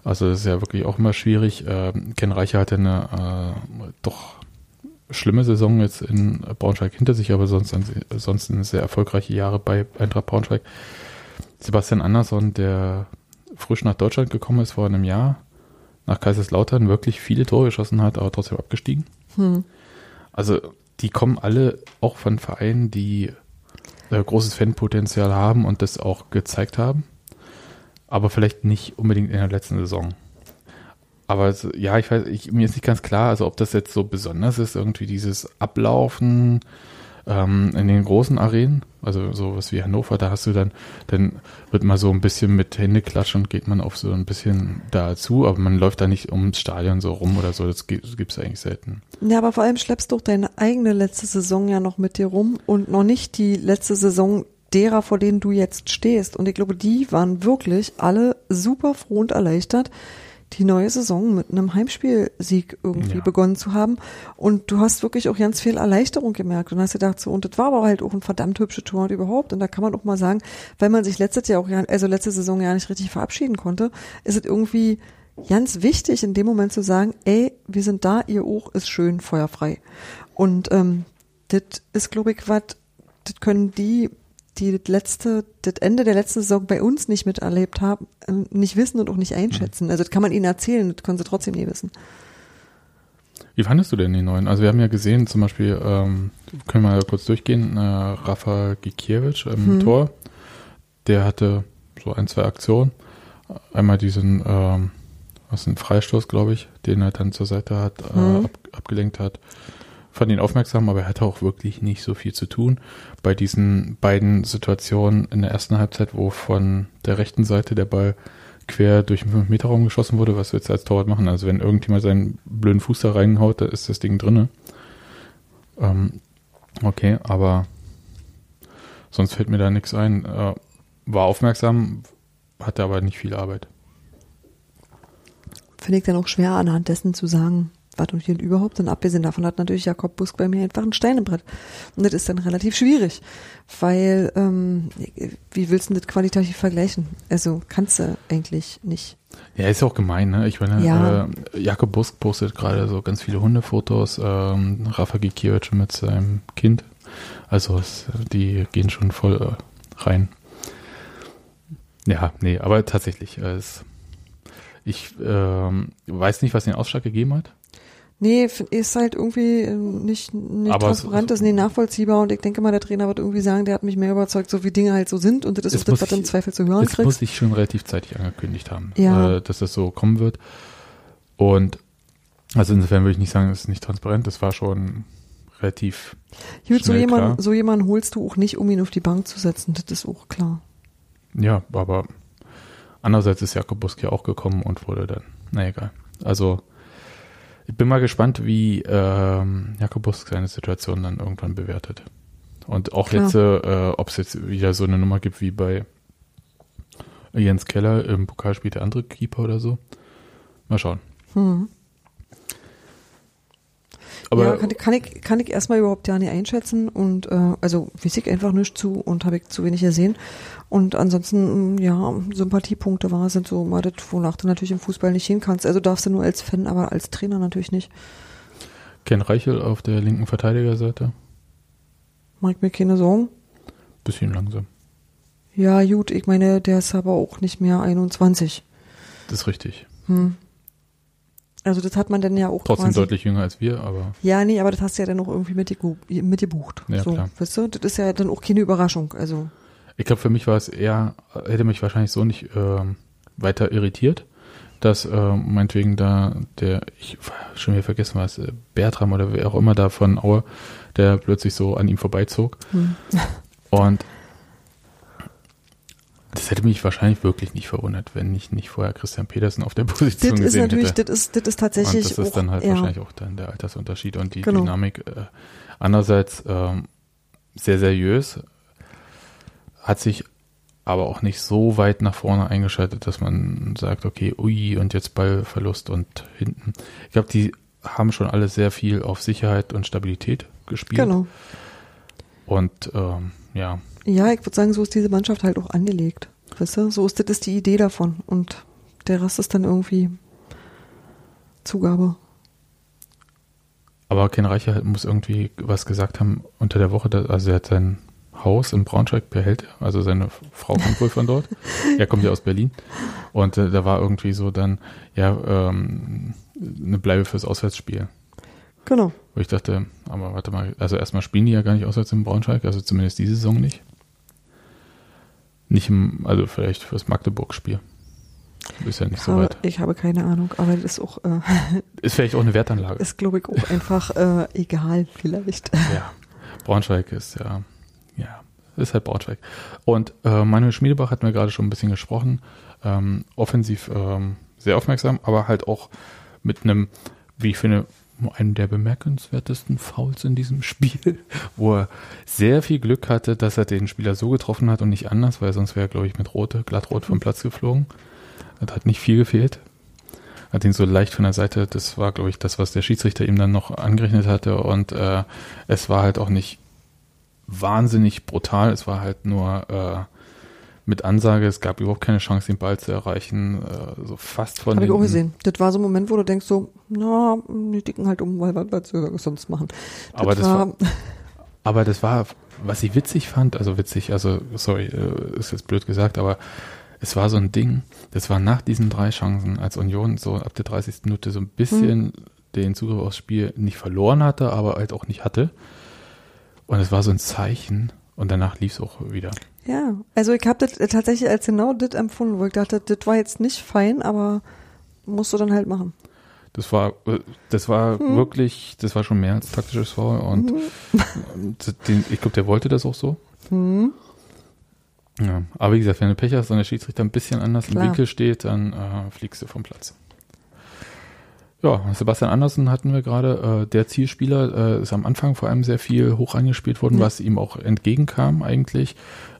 Also das ist ja wirklich auch immer schwierig. Ähm, Ken Reiche hatte eine äh, doch schlimme Saison jetzt in Braunschweig hinter sich, aber sonst, sonst sehr erfolgreiche Jahre bei Eintracht Braunschweig. Sebastian Andersson, der frisch nach Deutschland gekommen ist vor einem Jahr, nach Kaiserslautern wirklich viele Tore geschossen hat, aber trotzdem abgestiegen. Hm. Also die kommen alle auch von Vereinen, die äh, großes Fanpotenzial haben und das auch gezeigt haben, aber vielleicht nicht unbedingt in der letzten Saison. Aber es, ja, ich weiß, ich, mir ist nicht ganz klar, also ob das jetzt so besonders ist, irgendwie dieses Ablaufen ähm, in den großen Arenen, also sowas wie Hannover, da hast du dann, dann wird mal so ein bisschen mit Händeklatschen geht man auf so ein bisschen dazu, aber man läuft da nicht ums Stadion so rum oder so, das gibt es eigentlich selten. Ja, aber vor allem schleppst du doch deine eigene letzte Saison ja noch mit dir rum und noch nicht die letzte Saison derer, vor denen du jetzt stehst. Und ich glaube, die waren wirklich alle super froh und erleichtert, die neue Saison mit einem Heimspielsieg irgendwie Ja. begonnen zu haben. Und du hast wirklich auch ganz viel Erleichterung gemerkt und hast gedacht so, und das war aber halt auch ein verdammt hübsche Tor und überhaupt. Und da kann man auch mal sagen, weil man sich letztes Jahr auch, ja, also letzte Saison ja nicht richtig verabschieden konnte, ist es irgendwie ganz wichtig, in dem Moment zu sagen, ey, wir sind da, ihr auch, ist schön, feuerfrei. Und ähm, das ist, glaube ich, was, das können die, die das letzte, das Ende der letzten Saison bei uns nicht miterlebt haben, äh, nicht wissen und auch nicht einschätzen. Also das kann man ihnen erzählen, das können sie trotzdem nie wissen. Wie fandest du denn die neuen? Also wir haben ja gesehen, zum Beispiel, ähm, können wir mal kurz durchgehen, äh, Rafa Gikiewicz im Hm. Tor, der hatte so ein, zwei Aktionen. Einmal diesen, ähm, was ist ein Freistoß, glaube ich, den er dann zur Seite hat, äh, Hm. ab, abgelenkt hat. Fand ihn aufmerksam, aber er hatte auch wirklich nicht so viel zu tun. Bei diesen beiden Situationen in der ersten Halbzeit, wo von der rechten Seite der Ball quer durch den 5-Meter-Raum geschossen wurde, was willst du als Torwart machen? Also wenn irgendjemand seinen blöden Fuß da reinhaut, da ist das Ding drinne. Ähm, okay, aber sonst fällt mir da nichts ein. Äh, war aufmerksam, hatte aber nicht viel Arbeit. Finde ich dann auch schwer anhand dessen zu sagen, was und hier überhaupt. Und abgesehen davon hat natürlich Jakob Busk bei mir einfach ein Stein im Brett. Und das ist dann relativ schwierig, weil ähm, wie willst du das qualitativ vergleichen? Also kannst du eigentlich nicht. Ja, ist ja auch gemein, ne? Ich meine, Ja. äh, Jakob Busk postet gerade so ganz viele Hundefotos, ähm, Rafa Gikiewicz mit seinem Kind. Also es, die gehen schon voll äh, rein. Ja, nee, aber tatsächlich, äh, es, ich ähm, weiß nicht, was den Ausschlag gegeben hat. Nee, ist halt irgendwie äh, nicht, nicht Aber es- transparent, ist nicht nachvollziehbar und ich denke mal, der Trainer wird irgendwie sagen, der hat mich mehr überzeugt, so wie Dinge halt so sind und das ist das, muss was du im ich- Zweifel zu hören muss kriegst. sich schon relativ zeitig angekündigt haben, Ja. äh, dass das so kommen wird. Und also insofern würde ich nicht sagen, es ist nicht transparent. Das war schon relativ Gut, so jemanden, so jemanden holst du auch nicht, um ihn auf die Bank zu setzen, das ist auch klar. Ja, aber andererseits ist Jakob Busk ja auch gekommen und wurde dann, na egal. Also ich bin mal gespannt, wie ähm, Jakob Busk seine Situation dann irgendwann bewertet. Und auch Klar. jetzt, äh, ob es jetzt wieder so eine Nummer gibt wie bei Jens Keller, im Pokal spielt der andere Keeper oder so. Mal schauen. Hm. Aber ja, kann, kann ich, kann ich erstmal überhaupt ja nicht einschätzen und äh, also weiß ich einfach nicht zu und habe ich zu wenig gesehen. Und ansonsten, mm, ja, Sympathiepunkte war, sind so mal das, wonach du natürlich im Fußball nicht hin kannst. Also darfst du nur als Fan, aber als Trainer natürlich nicht. Ken Reichel auf der linken Verteidigerseite. Mach ich mir keine Sorgen. Bisschen langsam. Ja, gut, ich meine, der ist aber auch nicht mehr 21. Das ist richtig. Hm. Also das hat man dann ja auch Trotzdem quasi, deutlich jünger als wir, aber Ja, nee, aber das hast du ja dann auch irgendwie mitgebu- mitgebucht. Ja, so, klar. weißt du, das ist ja dann auch keine Überraschung. Also, ich glaube, für mich war es eher, hätte mich wahrscheinlich so nicht ähm, weiter irritiert, dass ähm, meinetwegen da der, ich schon wieder vergessen was, äh, Bertram oder wer auch immer da von Aue, der plötzlich so an ihm vorbeizog. hm. Und das hätte mich wahrscheinlich wirklich nicht verwundert, wenn ich nicht vorher Christian Petersen auf der Position das ist gesehen natürlich, hätte. das ist, das ist tatsächlich Und das ist auch, dann halt ja, wahrscheinlich auch dann der Altersunterschied und die Genau. Dynamik. Äh, andererseits ähm, sehr seriös, hat sich aber auch nicht so weit nach vorne eingeschaltet, dass man sagt, okay, ui, und jetzt Ballverlust und hinten. Ich glaube, die haben schon alle sehr viel auf Sicherheit und Stabilität gespielt. Genau. Und ähm, ja, Ja, ich würde sagen, so ist diese Mannschaft halt auch angelegt. Weißt du, so ist das ist die Idee davon. Und der Rest ist dann irgendwie Zugabe. aber Ken Reicher muss irgendwie was gesagt haben unter der Woche. dass- Also er hat sein Haus in Braunschweig behält er. Also seine Frau kommt wohl von dort. Er kommt ja aus Berlin. Und äh, da war irgendwie so dann, ja, ähm, eine Bleibe fürs Auswärtsspiel. Genau. Wo ich dachte, aber warte mal, also erstmal spielen die ja gar nicht auswärts in Braunschweig, also zumindest diese Saison nicht. Nicht im, also vielleicht fürs Magdeburg-Spiel. Ist ja nicht Ich so habe, weit. ich habe keine Ahnung, aber das ist auch, äh, Ist vielleicht auch eine Wertanlage. ist glaube ich auch einfach äh, egal vielleicht. Ja, Braunschweig ist ja, ja, ist halt Braunschweig. Und äh, Manuel Schmiedebach hat mir gerade schon ein bisschen gesprochen. Ähm, offensiv ähm, sehr aufmerksam, aber halt auch mit einem, wie ich finde, einem der bemerkenswertesten Fouls in diesem Spiel, wo er sehr viel Glück hatte, dass er den Spieler so getroffen hat und nicht anders, weil sonst wäre er, glaube ich, mit Rote, glattrot vom Platz geflogen. Das hat nicht viel gefehlt. Hat ihn so leicht von der Seite, das war, glaube ich, das, was der Schiedsrichter ihm dann noch angerechnet hatte. Und äh, es war halt auch nicht wahnsinnig brutal, es war halt nur äh, mit Ansage, es gab überhaupt keine Chance, den Ball zu erreichen, äh, so fast von Habe ich auch gesehen. Das war so ein Moment, wo du denkst so, na, die dicken halt um, weil was wir sonst machen. Aber das war, aber das war, was ich witzig fand, also witzig, also sorry, äh, ist jetzt blöd gesagt, aber es war so ein Ding, das war nach diesen drei Chancen, als Union so ab der 30. Minute so ein bisschen den Zugriff aufs Spiel nicht verloren hatte, aber halt auch nicht hatte. Und es war so ein Zeichen und danach lief es auch wieder. Ja, also ich habe das tatsächlich als genau das empfunden, wo ich dachte, das war jetzt nicht fein, aber musst du dann halt machen. Das war, äh, das war wirklich, das war schon mehr als taktisches Foul und und den, ich glaube, der wollte das auch so. Hm. Ja, aber wie gesagt, wenn du Pech hast und der Schiedsrichter ein bisschen anders Klar. im Winkel steht, dann äh, fliegst du vom Platz. Ja, Sebastian Andersen hatten wir gerade, äh, der Zielspieler äh, ist am Anfang vor allem sehr viel hoch angespielt worden, Ja. was ihm auch entgegenkam eigentlich.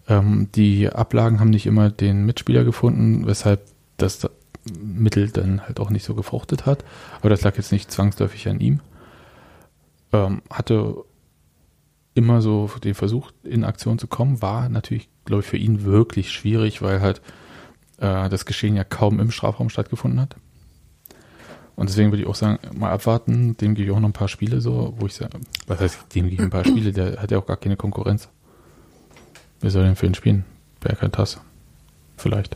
Ähm, die Ablagen haben nicht immer den Mitspieler gefunden, weshalb das da- Mittel dann halt auch nicht so gefruchtet hat. Aber das lag jetzt nicht zwangsläufig an ihm. Ähm, hatte immer so den Versuch, in Aktion zu kommen, war natürlich, glaube ich, für ihn wirklich schwierig, weil halt äh, das Geschehen ja kaum im Strafraum stattgefunden hat. Und deswegen würde ich auch sagen, mal abwarten, dem gebe ich auch noch ein paar Spiele so, wo ich sage, was heißt, dem gebe ich ein paar Spiele, der hat ja auch gar keine Konkurrenz. Wer soll denn für ihn spielen? Berghard Tasse. Vielleicht.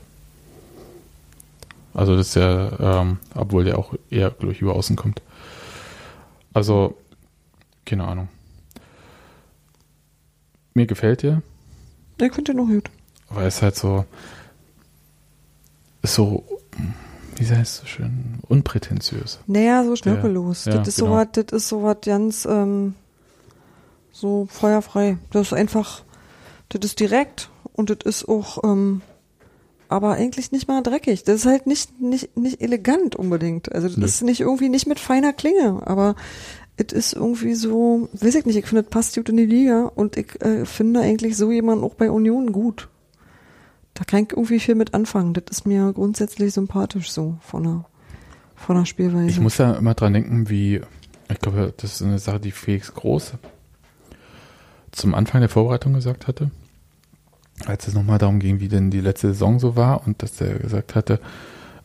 Also das ist ja, ähm, obwohl der auch eher, glaube ich, über außen kommt. Also, keine Ahnung. Mir gefällt der, finde den noch gut. weil es halt so, ist so, wie heißt es so schön, unprätentiös. Naja, so schnörkellos. Ja, das ist genau. sowas, das ist sowas ganz ähm, so feuerfrei. Das ist einfach, das ist direkt und das ist auch, ähm, aber eigentlich nicht mal dreckig. Das ist halt nicht, nicht, nicht elegant unbedingt. Also das Nö. ist nicht irgendwie nicht mit feiner Klinge, aber es ist irgendwie so, weiß ich nicht, ich finde, das passt gut in die Liga und ich äh, finde eigentlich so jemanden auch bei Union gut. Da kann ich irgendwie viel mit anfangen. Das ist mir grundsätzlich sympathisch so von der, von der Spielweise. Ich muss da immer dran denken, wie Ich glaube, das ist eine Sache, die Felix Groß zum Anfang der Vorbereitung gesagt hatte, als es nochmal darum ging, wie denn die letzte Saison so war und dass er gesagt hatte,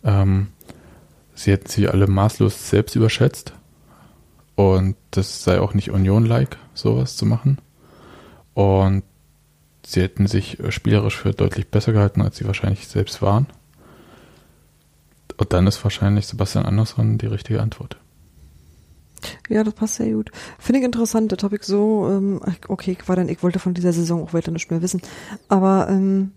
ähm, sie hätten sich alle maßlos selbst überschätzt und das sei auch nicht Union-like, sowas zu machen. Und sie hätten sich spielerisch für deutlich besser gehalten, als sie wahrscheinlich selbst waren. Und dann ist wahrscheinlich Sebastian Andersson die richtige Antwort. Ja, das passt sehr gut. Finde ich interessant, habe ich so, ähm, okay, war dann, ich wollte von dieser Saison auch weiter nicht mehr wissen. Aber ähm,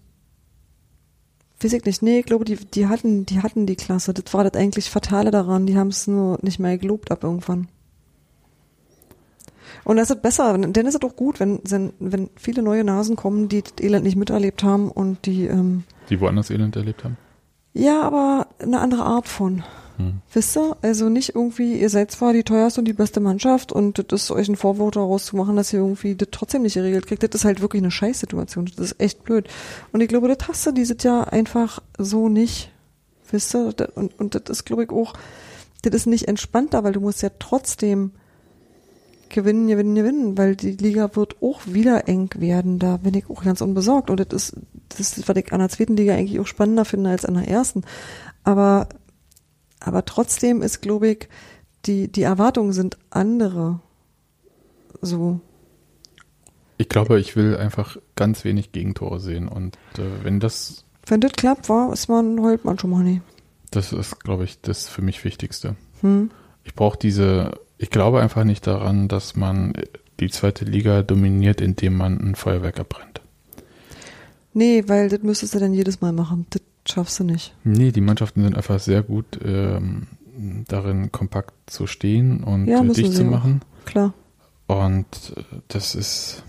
weiß ich nicht, nee, ich glaube, die, die hatten, die hatten die Klasse. Das war das eigentlich Fatale daran, die haben es nur nicht mehr gelobt ab irgendwann. Und das ist besser, denn ist es doch gut, wenn, wenn, wenn viele neue Nasen kommen, die das Elend nicht miterlebt haben und die ähm, Die woanders Elend erlebt haben. ja, aber eine andere Art von. Hm. Wisst ihr? Also nicht irgendwie, ihr seid zwar die teuerste und die beste Mannschaft und das ist euch ein Vorwurf daraus zu machen, dass ihr irgendwie das trotzdem nicht geregelt kriegt. Das ist halt wirklich eine Scheißsituation. Das ist echt blöd. Und ich glaube, das hast du dieses Jahr einfach so nicht. Wisst ihr? Und, und das ist, glaube ich, auch, das ist nicht entspannter, weil du musst ja trotzdem gewinnen, gewinnen, gewinnen, weil die Liga wird auch wieder eng werden. Da bin ich auch ganz unbesorgt. Und das ist, das ist, was ich an der zweiten Liga eigentlich auch spannender finde als an der ersten. Aber, aber trotzdem ist, glaube ich, die, die Erwartungen sind andere. So. Ich glaube, ich will einfach ganz wenig Gegentore sehen. Und äh, wenn das, Wenn das klappt, war, ist man, heult man schon mal nicht. das ist, glaube ich, das für mich Wichtigste. Hm? Ich brauche diese, ich glaube einfach nicht daran, dass man die zweite Liga dominiert, indem man ein Feuerwerk abbrennt. Nee, weil das müsstest du dann jedes Mal machen. Das schaffst du nicht. Nee, die Mannschaften sind einfach sehr gut ähm, darin, kompakt zu stehen und Ja, äh, dicht sie zu auch. machen. Klar. Und äh, das ist,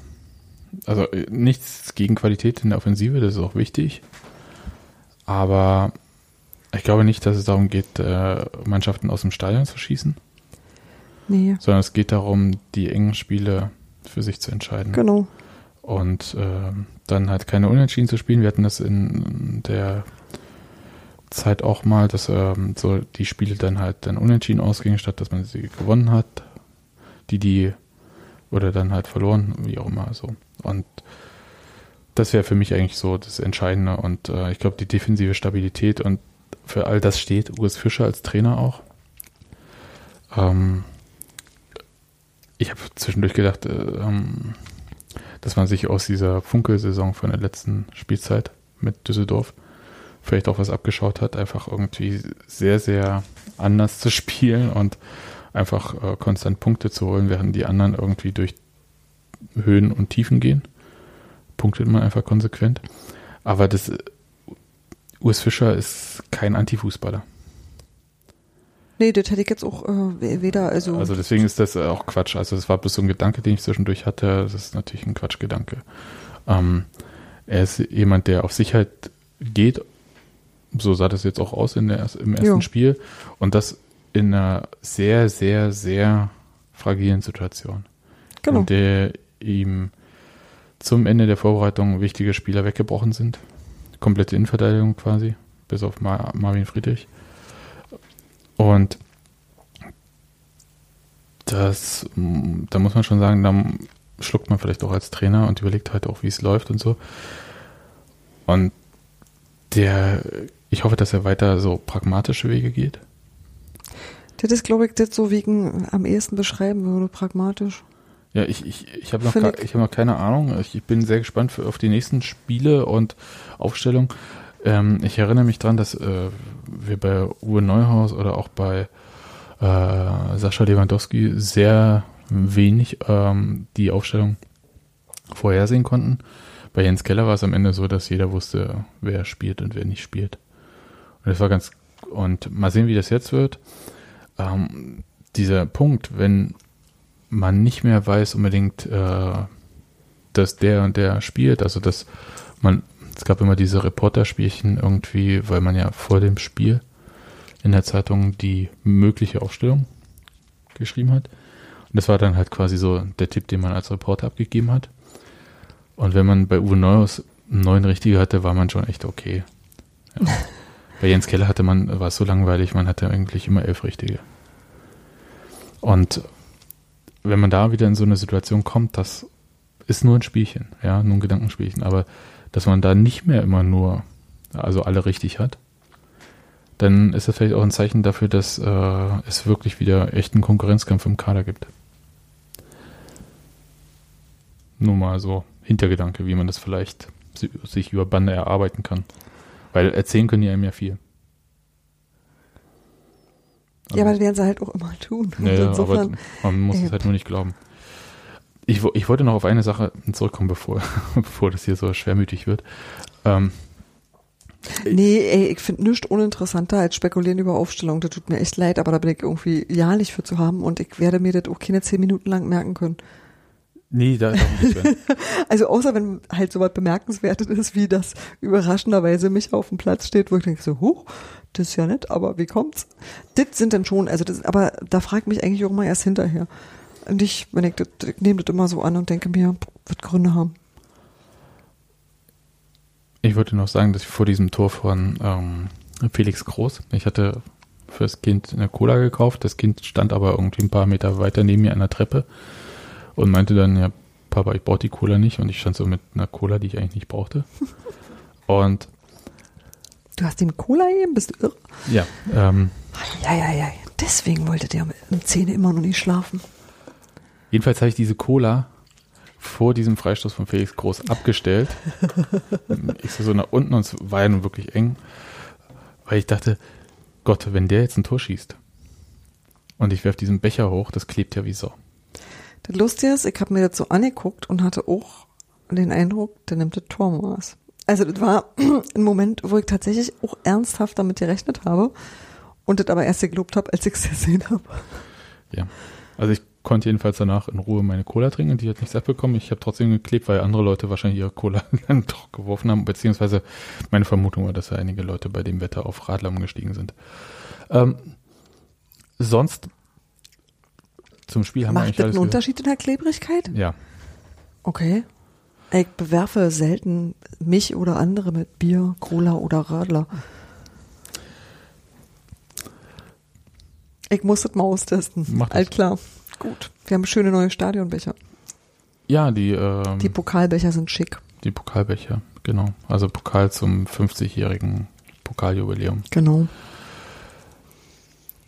also äh, nichts gegen Qualität in der Offensive, das ist auch wichtig. Aber ich glaube nicht, dass es darum geht, äh, Mannschaften aus dem Stadion zu schießen, Nee. sondern es geht darum, die engen Spiele für sich zu entscheiden. Genau. Und ähm, dann halt keine Unentschieden zu spielen. Wir hatten das in der Zeit auch mal, dass ähm, so die Spiele dann halt dann unentschieden ausgingen, statt dass man sie gewonnen hat. Die, die, oder dann halt verloren, wie auch immer so. Und das wäre für mich eigentlich so das Entscheidende. Und äh, ich glaube, die defensive Stabilität und für all das steht Urs Fischer als Trainer auch. Ähm, ich habe zwischendurch gedacht, äh, ähm, dass man sich aus dieser Funkelsaison von der letzten Spielzeit mit Düsseldorf vielleicht auch was abgeschaut hat, einfach irgendwie sehr, sehr anders zu spielen und einfach äh, konstant Punkte zu holen, während die anderen irgendwie durch Höhen und Tiefen gehen. Punktet man einfach konsequent. Aber das äh, Urs Fischer ist kein Antifußballer. Nee, das hätte ich jetzt auch äh, weder, also, Also deswegen ist das auch Quatsch. Also das war bloß so ein Gedanke, den ich zwischendurch hatte. Das ist natürlich ein Quatschgedanke. Ähm, er ist jemand, der auf Sicherheit geht. So sah das jetzt auch aus in der, im ersten Jo. Spiel. Und das in einer sehr, sehr, sehr fragilen Situation. genau. In der ihm zum Ende der Vorbereitung wichtige Spieler weggebrochen sind. Komplette Innenverteidigung quasi, bis auf Mar Marvin Friedrich. Und das, mm, da muss man schon sagen, da schluckt man vielleicht auch als Trainer und überlegt halt auch, wie es läuft und so. Und der, ich hoffe, dass er weiter so pragmatische Wege geht. Das ist, glaube ich, das so wegen am ehesten beschreiben würde, pragmatisch. Ja, ich, ich, ich habe noch, Finde gar- ich hab noch keine Ahnung. Ich, ich bin sehr gespannt für, auf die nächsten Spiele und Aufstellung. Ähm, ich erinnere mich dran, dass äh, wir bei Uwe Neuhaus oder auch bei äh, Sascha Lewandowski sehr wenig ähm, die Aufstellung vorhersehen konnten. Bei Jens Keller war es am Ende so, dass jeder wusste, wer spielt und wer nicht spielt. Das war ganz, und mal sehen, wie das jetzt wird. Ähm, dieser Punkt, wenn man nicht mehr weiß unbedingt, äh, dass der und der spielt, also dass man, es gab immer diese Reporterspielchen irgendwie, weil man ja vor dem Spiel in der Zeitung die mögliche Aufstellung geschrieben hat. Und das war dann halt quasi so der Tipp, den man als Reporter abgegeben hat. Und wenn man bei Uwe Neuhaus einen neuen Richtiger hatte, war man schon echt okay. Ja. bei Jens Keller hatte man, war es so langweilig, man hatte eigentlich immer elf Richtige. Und wenn man da wieder in so eine Situation kommt, das ist nur ein Spielchen, ja, nur ein Gedankenspielchen, aber dass man da nicht mehr immer nur, also alle richtig hat, dann ist das vielleicht auch ein Zeichen dafür, dass äh, es wirklich wieder echten Konkurrenzkampf im Kader gibt. Nur mal so Hintergedanke, wie man das vielleicht sich über Bande erarbeiten kann. Weil erzählen können die einem ja viel. Also ja, aber das werden sie halt auch immer tun. Ja, aber man muss es halt nur nicht glauben. Ich, ich wollte noch auf eine Sache zurückkommen, bevor, bevor das hier so schwermütig wird. Ähm, nee, ey, ich finde nichts uninteressanter als spekulieren über Aufstellung. Das tut mir echt leid, aber da bin ich irgendwie ja nicht für zu haben und ich werde mir das auch keine zehn Minuten lang merken können. Nee, da ist auch nicht mehr. also außer wenn halt so was Bemerkenswertes ist, wie das überraschenderweise mich auf dem Platz steht, wo ich denke so, huch, das ist ja nett, aber wie kommt's? Das sind dann schon, also das, aber da fragt mich eigentlich auch mal erst hinterher. Und ich, wenn ich, das, ich nehme das immer so an und denke mir, wird Gründe haben. Ich wollte noch sagen, dass ich vor diesem Tor von ähm, Felix Groß, ich hatte fürs Kind eine Cola gekauft, das Kind stand aber irgendwie ein paar Meter weiter neben mir an der Treppe und meinte dann, ja, Papa, ich brauche die Cola nicht. Und ich stand so mit einer Cola, die ich eigentlich nicht brauchte. Und Du hast ihm Cola gegeben? Bist du irre? Ja. Ähm, ja, ja, ja. Deswegen wollte der um 10 immer noch nicht schlafen. Jedenfalls habe ich diese Cola vor diesem Freistoß von Felix Groß abgestellt. ich so nach unten und es war ja nun wirklich eng, weil ich dachte, Gott, wenn der jetzt ein Tor schießt und ich werfe diesen Becher hoch, das klebt ja wie so. Das Lustige ist, ich habe mir das so angeguckt und hatte auch den Eindruck, der nimmt das Tormaß. Also das war ein Moment, wo ich tatsächlich auch ernsthaft damit gerechnet habe und das aber erst gelobt habe, als ich es gesehen habe. Ja, also ich konnte jedenfalls danach in Ruhe meine Cola trinken, die hat nichts abbekommen. Ich habe trotzdem geklebt, weil andere Leute wahrscheinlich ihre Cola dann doch geworfen haben, beziehungsweise meine Vermutung war, dass ja einige Leute bei dem Wetter auf Radler umgestiegen sind. Ähm, sonst zum Spiel haben Macht wir eigentlich das einen Unterschied in der Klebrigkeit? Ja. Okay. Ich bewerfe selten mich oder andere mit Bier, Cola oder Radler. Ich muss das mal austesten. Mach das. Alt klar. Gut. Wir haben schöne neue Stadionbecher. Ja, die, ähm, Die Pokalbecher sind schick. die Pokalbecher, genau. Also Pokal zum 50-jährigen Pokaljubiläum. Genau.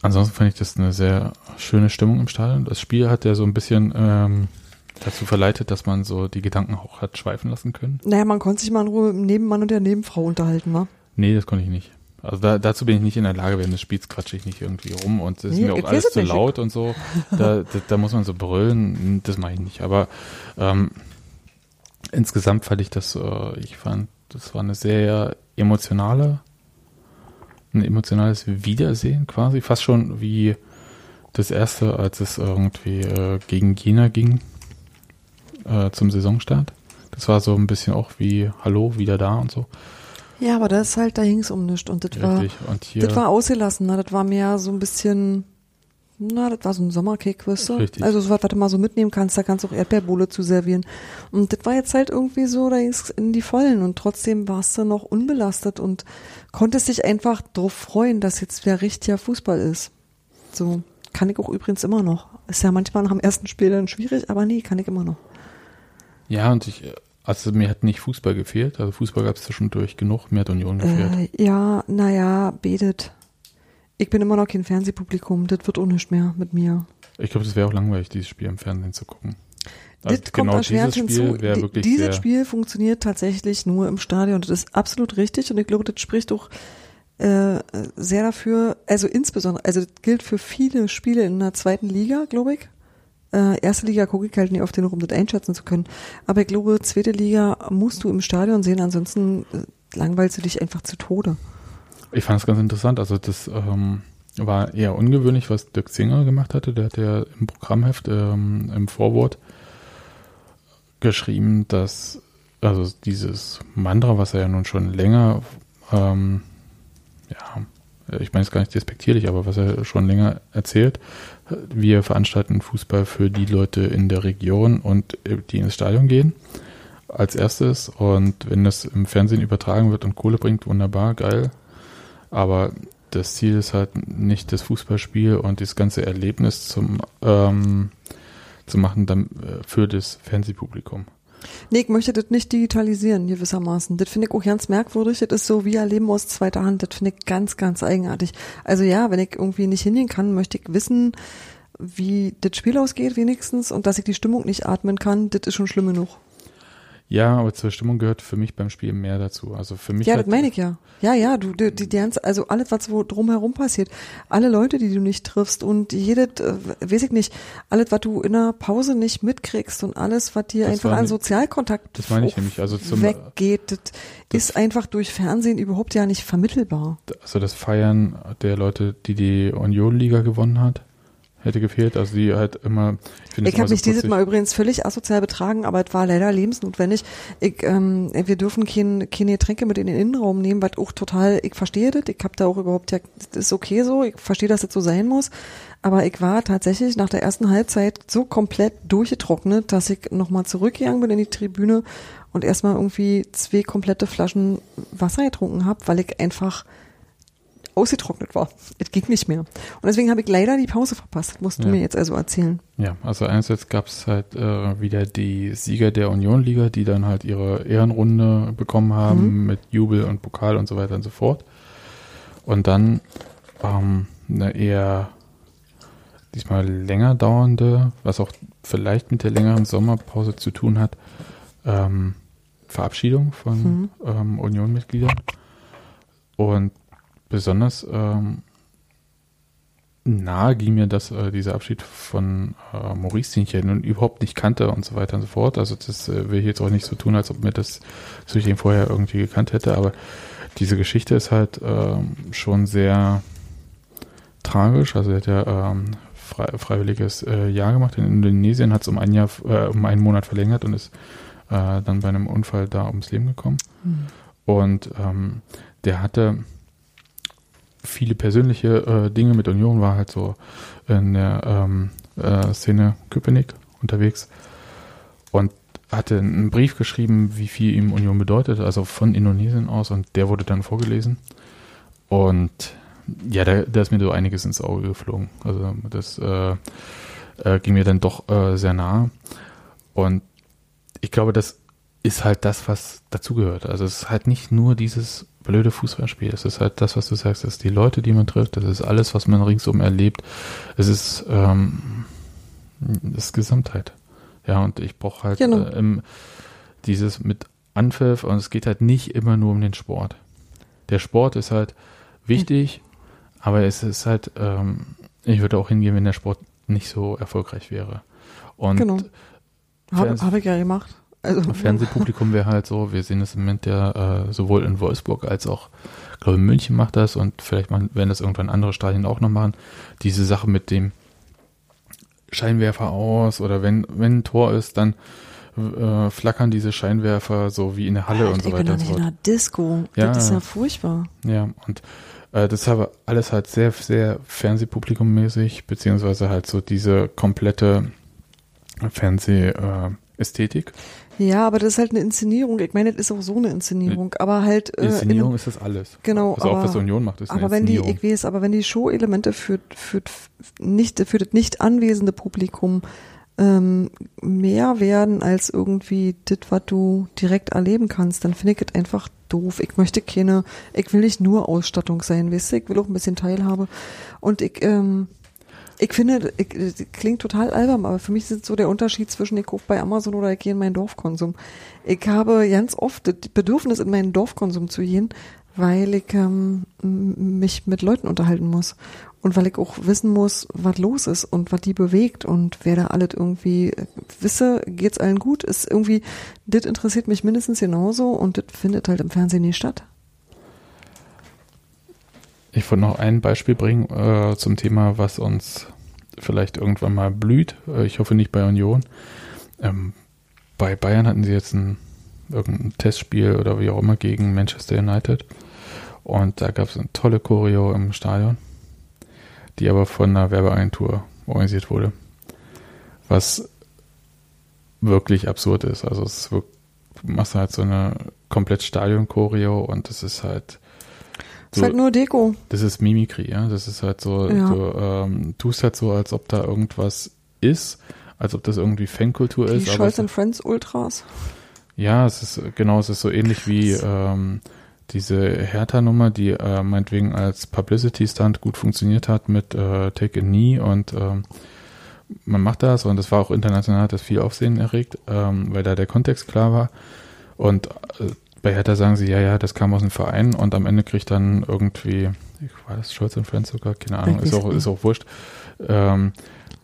Ansonsten fand ich das eine sehr schöne Stimmung im Stadion. Das Spiel hat ja so ein bisschen ähm, dazu verleitet, dass man so die Gedanken auch hat schweifen lassen können. Naja, man konnte sich mal in Ruhe mit dem Nebenmann und der Nebenfrau unterhalten, wa? Nee, das konnte ich nicht. Also da, dazu bin ich nicht in der Lage, während des Spiels quatsche ich nicht irgendwie rum und es ist Nee, mir auch alles zu nicht. laut und so. Da, da, da muss man so brüllen, das mache ich nicht. Aber ähm, insgesamt fand ich das, äh, ich fand, das war eine sehr emotionale, ein emotionales Wiedersehen quasi, fast schon wie das erste, als es irgendwie äh, gegen Jena ging äh, zum Saisonstart. Das war so ein bisschen auch wie Hallo, wieder da und so. Ja, aber das ist halt, da ging es um nichts. Und das war, Richtig. Und hier. das war ausgelassen, ne? Das war mehr so ein bisschen, na, das war so ein Sommerkick, weißt du? Richtig. Also so was, was du mal so mitnehmen kannst, da kannst du auch Erdbeerbohle zu servieren. Und das war jetzt halt irgendwie so, da ging's in die Vollen und trotzdem warst du noch unbelastet und konntest dich einfach drauf freuen, dass jetzt wieder richtiger Fußball ist. So, kann ich auch übrigens immer noch. Ist ja manchmal nach dem ersten Spiel dann schwierig, aber nee, kann ich immer noch. Ja, und ich, also mir hat nicht Fußball gefehlt. Also Fußball gab es zwischendurch genug, mir hat Union gefehlt. Äh, ja, naja, betet. Ich bin immer noch kein Fernsehpublikum, das wird auch nicht mehr mit mir. Ich glaube, das wäre auch langweilig, dieses Spiel im Fernsehen zu gucken. Das Also kommt genau erschwert dieses Spiel hinzu. wäre wirklich Dieses Spiel funktioniert tatsächlich nur im Stadion. Das ist absolut richtig und ich glaube, das spricht auch äh, sehr dafür, also insbesondere, also das gilt für viele Spiele in der zweiten Liga, glaube ich. Äh, erste Liga gucke ich halt nicht auf den, um das einschätzen zu können. Aber ich glaube, zweite Liga musst du im Stadion sehen, ansonsten äh, langweilst du dich einfach zu Tode. Ich fand es ganz interessant. Also das ähm, war eher ungewöhnlich, was Dirk Zinger gemacht hatte. Der hat ja im Programmheft ähm, im Vorwort geschrieben, dass also dieses Mantra, was er ja nun schon länger, ähm, ja, ich meine es gar nicht despektierlich, aber was er schon länger erzählt, wir veranstalten Fußball für die Leute in der Region und äh, die ins Stadion gehen als erstes und wenn das im Fernsehen übertragen wird und Kohle bringt, wunderbar, geil. Aber das Ziel ist halt nicht das Fußballspiel und das ganze Erlebnis zum, ähm, zu machen dann, äh, für das Fernsehpublikum. Nee, ich möchte das nicht digitalisieren, gewissermaßen. Das finde ich auch ganz merkwürdig. Das ist so wie ein Leben aus zweiter Hand. Das finde ich ganz, ganz eigenartig. Also ja, wenn ich irgendwie nicht hingehen kann, möchte ich wissen, wie das Spiel ausgeht wenigstens und dass ich die Stimmung nicht atmen kann, das ist schon schlimm genug. Ja, aber zur Stimmung gehört für mich beim Spiel mehr dazu. Also für mich. Ja, das meine ich ja. Ja, ja, du, die, die ganze, also alles, was wo drumherum passiert, alle Leute, die du nicht triffst und jedes, äh, weiß ich nicht, alles, was du in der Pause nicht mitkriegst und alles, was dir Das einfach an nicht- Sozialkontakt das meine ich nämlich, also zum- weggeht, das, ist einfach durch Fernsehen überhaupt ja nicht vermittelbar. Also das Feiern der Leute, die die Union-Liga gewonnen hat, hätte gefehlt. Also die halt immer. es Ich habe immer so mich dieses. Mal übrigens völlig asozial betragen, aber es war leider lebensnotwendig. Ich, ähm, wir dürfen kein, keine Getränke mit in den Innenraum nehmen, was auch total, ich verstehe das, ich habe da auch überhaupt, ja, das ist okay so, ich verstehe, dass das so sein muss, aber ich war tatsächlich nach der ersten Halbzeit so komplett durchgetrocknet, dass ich nochmal zurückgegangen bin in die Tribüne und erstmal irgendwie zwei komplette Flaschen Wasser getrunken habe, weil ich einfach ausgetrocknet war. Es ging nicht mehr. Und deswegen habe ich leider die Pause verpasst. Das musst du Ja. mir jetzt also erzählen. Ja, also einerseits gab es halt äh, wieder die Sieger der Union-Liga, die dann halt ihre Ehrenrunde bekommen haben Mhm. mit Jubel und Pokal und so weiter und so fort. Und dann ähm, eine eher diesmal länger dauernde, was auch vielleicht mit der längeren Sommerpause zu tun hat, ähm, Verabschiedung von Mhm. ähm, Union-Mitgliedern. Und besonders ähm, nahe ging mir das, äh, dieser Abschied von äh, Maurice, den ich ja nun überhaupt nicht kannte und so weiter und so fort. Also das äh, will ich jetzt auch nicht so tun, als ob mir das, dass ich den vorher irgendwie gekannt hätte, aber diese Geschichte ist halt ähm, schon sehr tragisch. Also er hat ja ähm, frei, freiwilliges äh, Jahr gemacht in Indonesien, hat es um ein Jahr, äh, um einen Monat verlängert und ist äh, dann bei einem Unfall da ums Leben gekommen. Und ähm, der hatte viele persönliche äh, Dinge mit Union, war halt so in der ähm, äh, Szene Köpenick unterwegs und hatte einen Brief geschrieben, wie viel ihm Union bedeutet, also von Indonesien aus und der wurde dann vorgelesen und ja, da, da ist mir so einiges ins Auge geflogen. Also das äh, äh, ging mir dann doch äh, sehr nahe und ich glaube, das ist halt das, was dazugehört. Also es ist halt nicht nur dieses blöde Fußballspiel. Es ist halt das, was du sagst, das ist die Leute, die man trifft, das ist alles, was man ringsum erlebt. Es ist ähm, das Gesamtheit. Ja, und ich brauche halt Genau. äh, im, dieses mit Anpfiff und es geht halt nicht immer nur um den Sport. Der Sport ist halt wichtig, aber es ist halt, ähm, ich würde auch hingehen, wenn der Sport nicht so erfolgreich wäre. Und Genau. Habe hab ich ja gemacht. Also, Fernsehpublikum wäre halt so, wir sehen das im Moment ja äh, sowohl in Wolfsburg als auch, glaube in München macht das und vielleicht machen, werden das irgendwann andere Stadien auch noch machen. Diese Sache mit dem Scheinwerfer aus oder wenn, wenn ein Tor ist, dann äh, flackern diese Scheinwerfer so wie in der Halle Alter, und so ich bin weiter doch nicht in einer Disco. Ja, das ist ja. furchtbar. Ja, und äh, das ist aber alles halt sehr, sehr Fernsehpublikummäßig, beziehungsweise halt so diese komplette Fernseh-Ästhetik. Ja, aber das ist halt eine Inszenierung. Ich meine, das ist auch so eine Inszenierung. Aber halt. Äh, Inszenierung in ist das alles. Genau, Also auch aber- was Union macht, ist eine aber wenn die, ich weiß, aber wenn die Show-Elemente für, für, nicht, für das nicht anwesende Publikum ähm, mehr werden als irgendwie das, was du direkt erleben kannst, dann finde ich es einfach doof. Ich möchte keine, ich will nicht nur Ausstattung sein, weißt du, ich will auch ein bisschen Teilhabe. Und ich, ähm, ich finde, ich, klingt total albern, aber für mich ist so der Unterschied zwischen ich kaufe bei Amazon oder ich gehe in meinen Dorfkonsum. Ich habe ganz oft das Bedürfnis, in meinen Dorfkonsum zu gehen, weil ich ähm, mich mit Leuten unterhalten muss und weil ich auch wissen muss, was los ist und was die bewegt und wer da alles irgendwie äh, wisse, geht's allen gut, ist irgendwie, das interessiert mich mindestens genauso und das findet halt im Fernsehen nicht statt. Ich wollte noch ein Beispiel bringen äh, zum Thema, was uns vielleicht irgendwann mal blüht. Äh, ich hoffe nicht bei Union. Ähm, bei Bayern hatten sie jetzt ein irgendein Testspiel oder wie auch immer gegen Manchester United. Und da gab es eine tolle Choreo im Stadion, die aber von einer Werbeagentur organisiert wurde. Was wirklich absurd ist. Also es ist wirklich, machst halt so eine komplett Stadion-Choreo und das ist halt ist halt nur Deko. das ist Mimikry, ja. Das ist halt so, Ja. du ähm, tust halt so, als ob da irgendwas ist, als ob das irgendwie Fankultur Die ist. aber Scholz and Friends Ultras. Ja, es ist genau, es ist so ähnlich wie ähm, diese Hertha-Nummer, die äh, meinetwegen als Publicity-Stunt gut funktioniert hat mit äh, Take a Knee und ähm, man macht das und das war auch international, hat das viel Aufsehen erregt, ähm, weil da der Kontext klar war. Und äh, bei Hertha sagen sie, ja, ja, das kam aus dem Verein und am Ende kriegt dann irgendwie, war das Scholz und Friends sogar, keine Ahnung, Ich ist weiß auch, ist auch wurscht, ähm,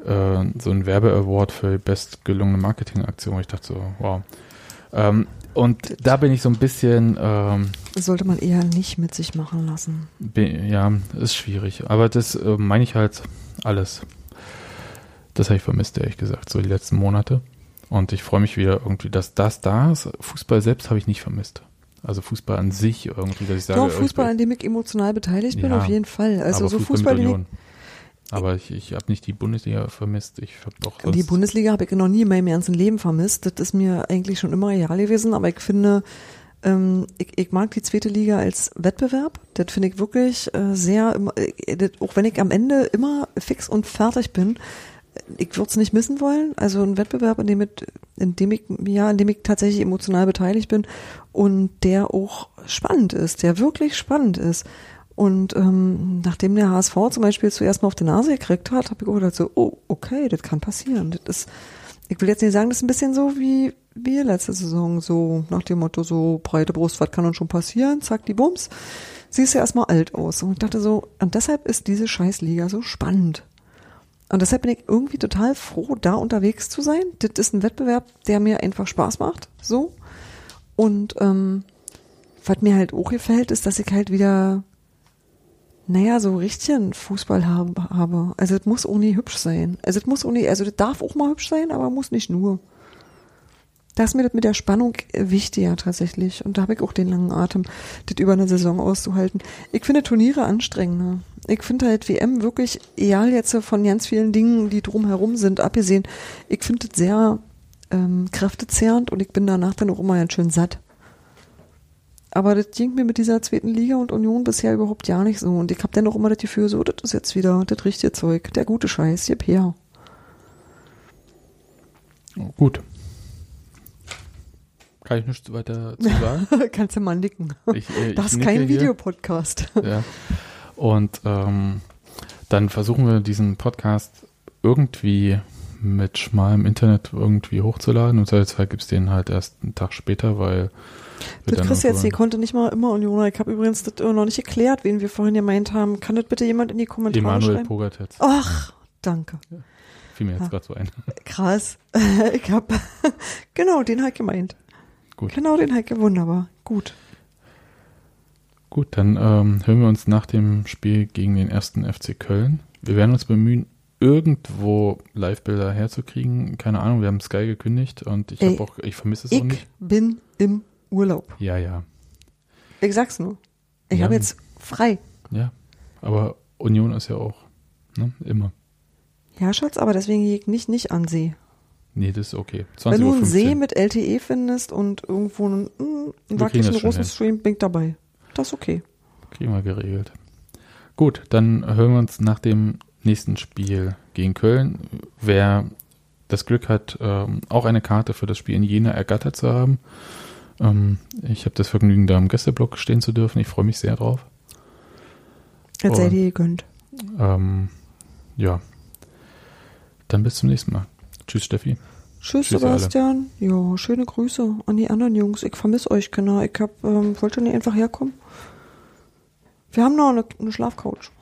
äh, so ein Werbe-Award für bestgelungene Marketingaktion. wo Ich dachte so, wow. Ähm, und da bin ich so ein bisschen, ähm, sollte man eher nicht mit sich machen lassen. bin, ja, ist schwierig. Aber das äh, meine ich halt alles. Das habe ich vermisst, ehrlich gesagt, so die letzten Monate. Und ich freue mich wieder irgendwie, dass das da ist. Fußball selbst habe ich nicht vermisst. Also Fußball an sich irgendwie, dass ich sage, Doch, Fußball, an dem ich emotional beteiligt bin, Ja, auf jeden Fall. Also aber so Fußball, Fußball. Aber ich, ich habe nicht die Bundesliga vermisst. Ich habe auch die Bundesliga habe ich noch nie in meinem ganzen Leben vermisst. Das ist mir eigentlich schon immer real gewesen, aber ich finde, ähm, ich, ich mag die zweite Liga als Wettbewerb. Das finde ich wirklich äh, sehr, immer- äh, das, auch wenn ich am Ende immer fix und fertig bin, ich würde es nicht missen wollen. Also ein Wettbewerb, in dem, mit, in dem ich, ja, in dem ich tatsächlich emotional beteiligt bin und der auch spannend ist, der wirklich spannend ist. Und ähm, nachdem der HSV zum Beispiel zuerst mal auf die Nase gekriegt hat, habe ich auch gedacht so, oh, okay, das kann passieren. Das ist, ich will jetzt nicht sagen, das ist ein bisschen so wie wir letzte Saison, so nach dem Motto, so breite Brust, was kann uns schon passieren, zack, die Bums. Siehst ja erstmal alt aus. Und ich dachte so, und deshalb ist diese Scheißliga so spannend. Und deshalb bin ich irgendwie total froh, da unterwegs zu sein. Das ist ein Wettbewerb, der mir einfach Spaß macht. So. Und ähm, was mir halt auch gefällt, ist, dass ich halt wieder, naja, so richtigen Fußball habe. Also es muss auch nie hübsch sein. Also es muss auch nie, also das darf auch mal hübsch sein, aber muss nicht nur. Da ist mir das mit der Spannung wichtiger tatsächlich. Und da habe ich auch den langen Atem, das über eine Saison auszuhalten. Ich finde Turniere anstrengender. Ich finde halt WM wirklich, egal jetzt von ganz vielen Dingen, die drumherum sind, abgesehen, ich finde das sehr ähm, kräftezehrend und ich bin danach dann auch immer ganz schön satt. Aber das ging mir mit dieser zweiten Liga und Union bisher überhaupt ja nicht so. Und ich habe dann auch immer das Gefühl, so, das ist jetzt wieder das richtige Zeug, der gute Scheiß, gib her. Gut. Kann ich nichts weiter zu sagen? Kannst du mal nicken. Ich, äh, Das ist kein. Videopodcast. Ja. Und ähm, dann versuchen wir diesen Podcast irgendwie mit schmalem Internet irgendwie hochzuladen. Und Zweifelsfall gibt es den halt erst einen Tag später, weil Das kriegst du jetzt, die konnte nicht mal immer Union. Ich habe übrigens das noch nicht geklärt, wen wir vorhin gemeint haben. Kann das bitte jemand in die Kommentare Emanuel schreiben? Pogatetz. Ach, danke. Fiel mir jetzt Ah. gerade so ein. Krass. ich hab, genau, den halt gemeint. Gut. Genau, den halt wunderbar. Gut. Gut, dann ähm, hören wir uns nach dem Spiel gegen den ersten FC Köln. Wir werden uns bemühen, irgendwo Live-Bilder herzukriegen. Keine Ahnung, wir haben Sky gekündigt und ich habe auch, ich vermisse es auch Ich nicht. bin im Urlaub. Ja, ja, Ich sag's nur. Ich Ja. habe jetzt frei. ja. Aber Union ist ja auch, ne, immer. Ja, Schatz, aber deswegen gehe ich nicht, nicht an See. Nee, das ist okay. Wenn du einen 20.15 See mit LTE findest und irgendwo einen, mm, einen wackeligen großen. Stream, bin ich dabei. Das ist okay. Kriegen wir geregelt. Gut, dann hören wir uns nach dem nächsten Spiel gegen Köln. Wer das Glück hat, ähm, auch eine Karte für das Spiel in Jena ergattert zu haben. Ähm, ich habe das Vergnügen, da im Gästeblock stehen zu dürfen. Ich freue mich sehr drauf. Jetzt sei Und- dir gegönnt. Ähm, ja, dann bis zum nächsten Mal. Tschüss, Steffi. Tschüss, Tschüss, alle. Sebastian. Ja, schöne Grüße an die anderen Jungs. Ich vermisse euch, Kinder. Ich hab, ähm, wollte nicht einfach herkommen. Wir haben noch eine, eine Schlafcouch.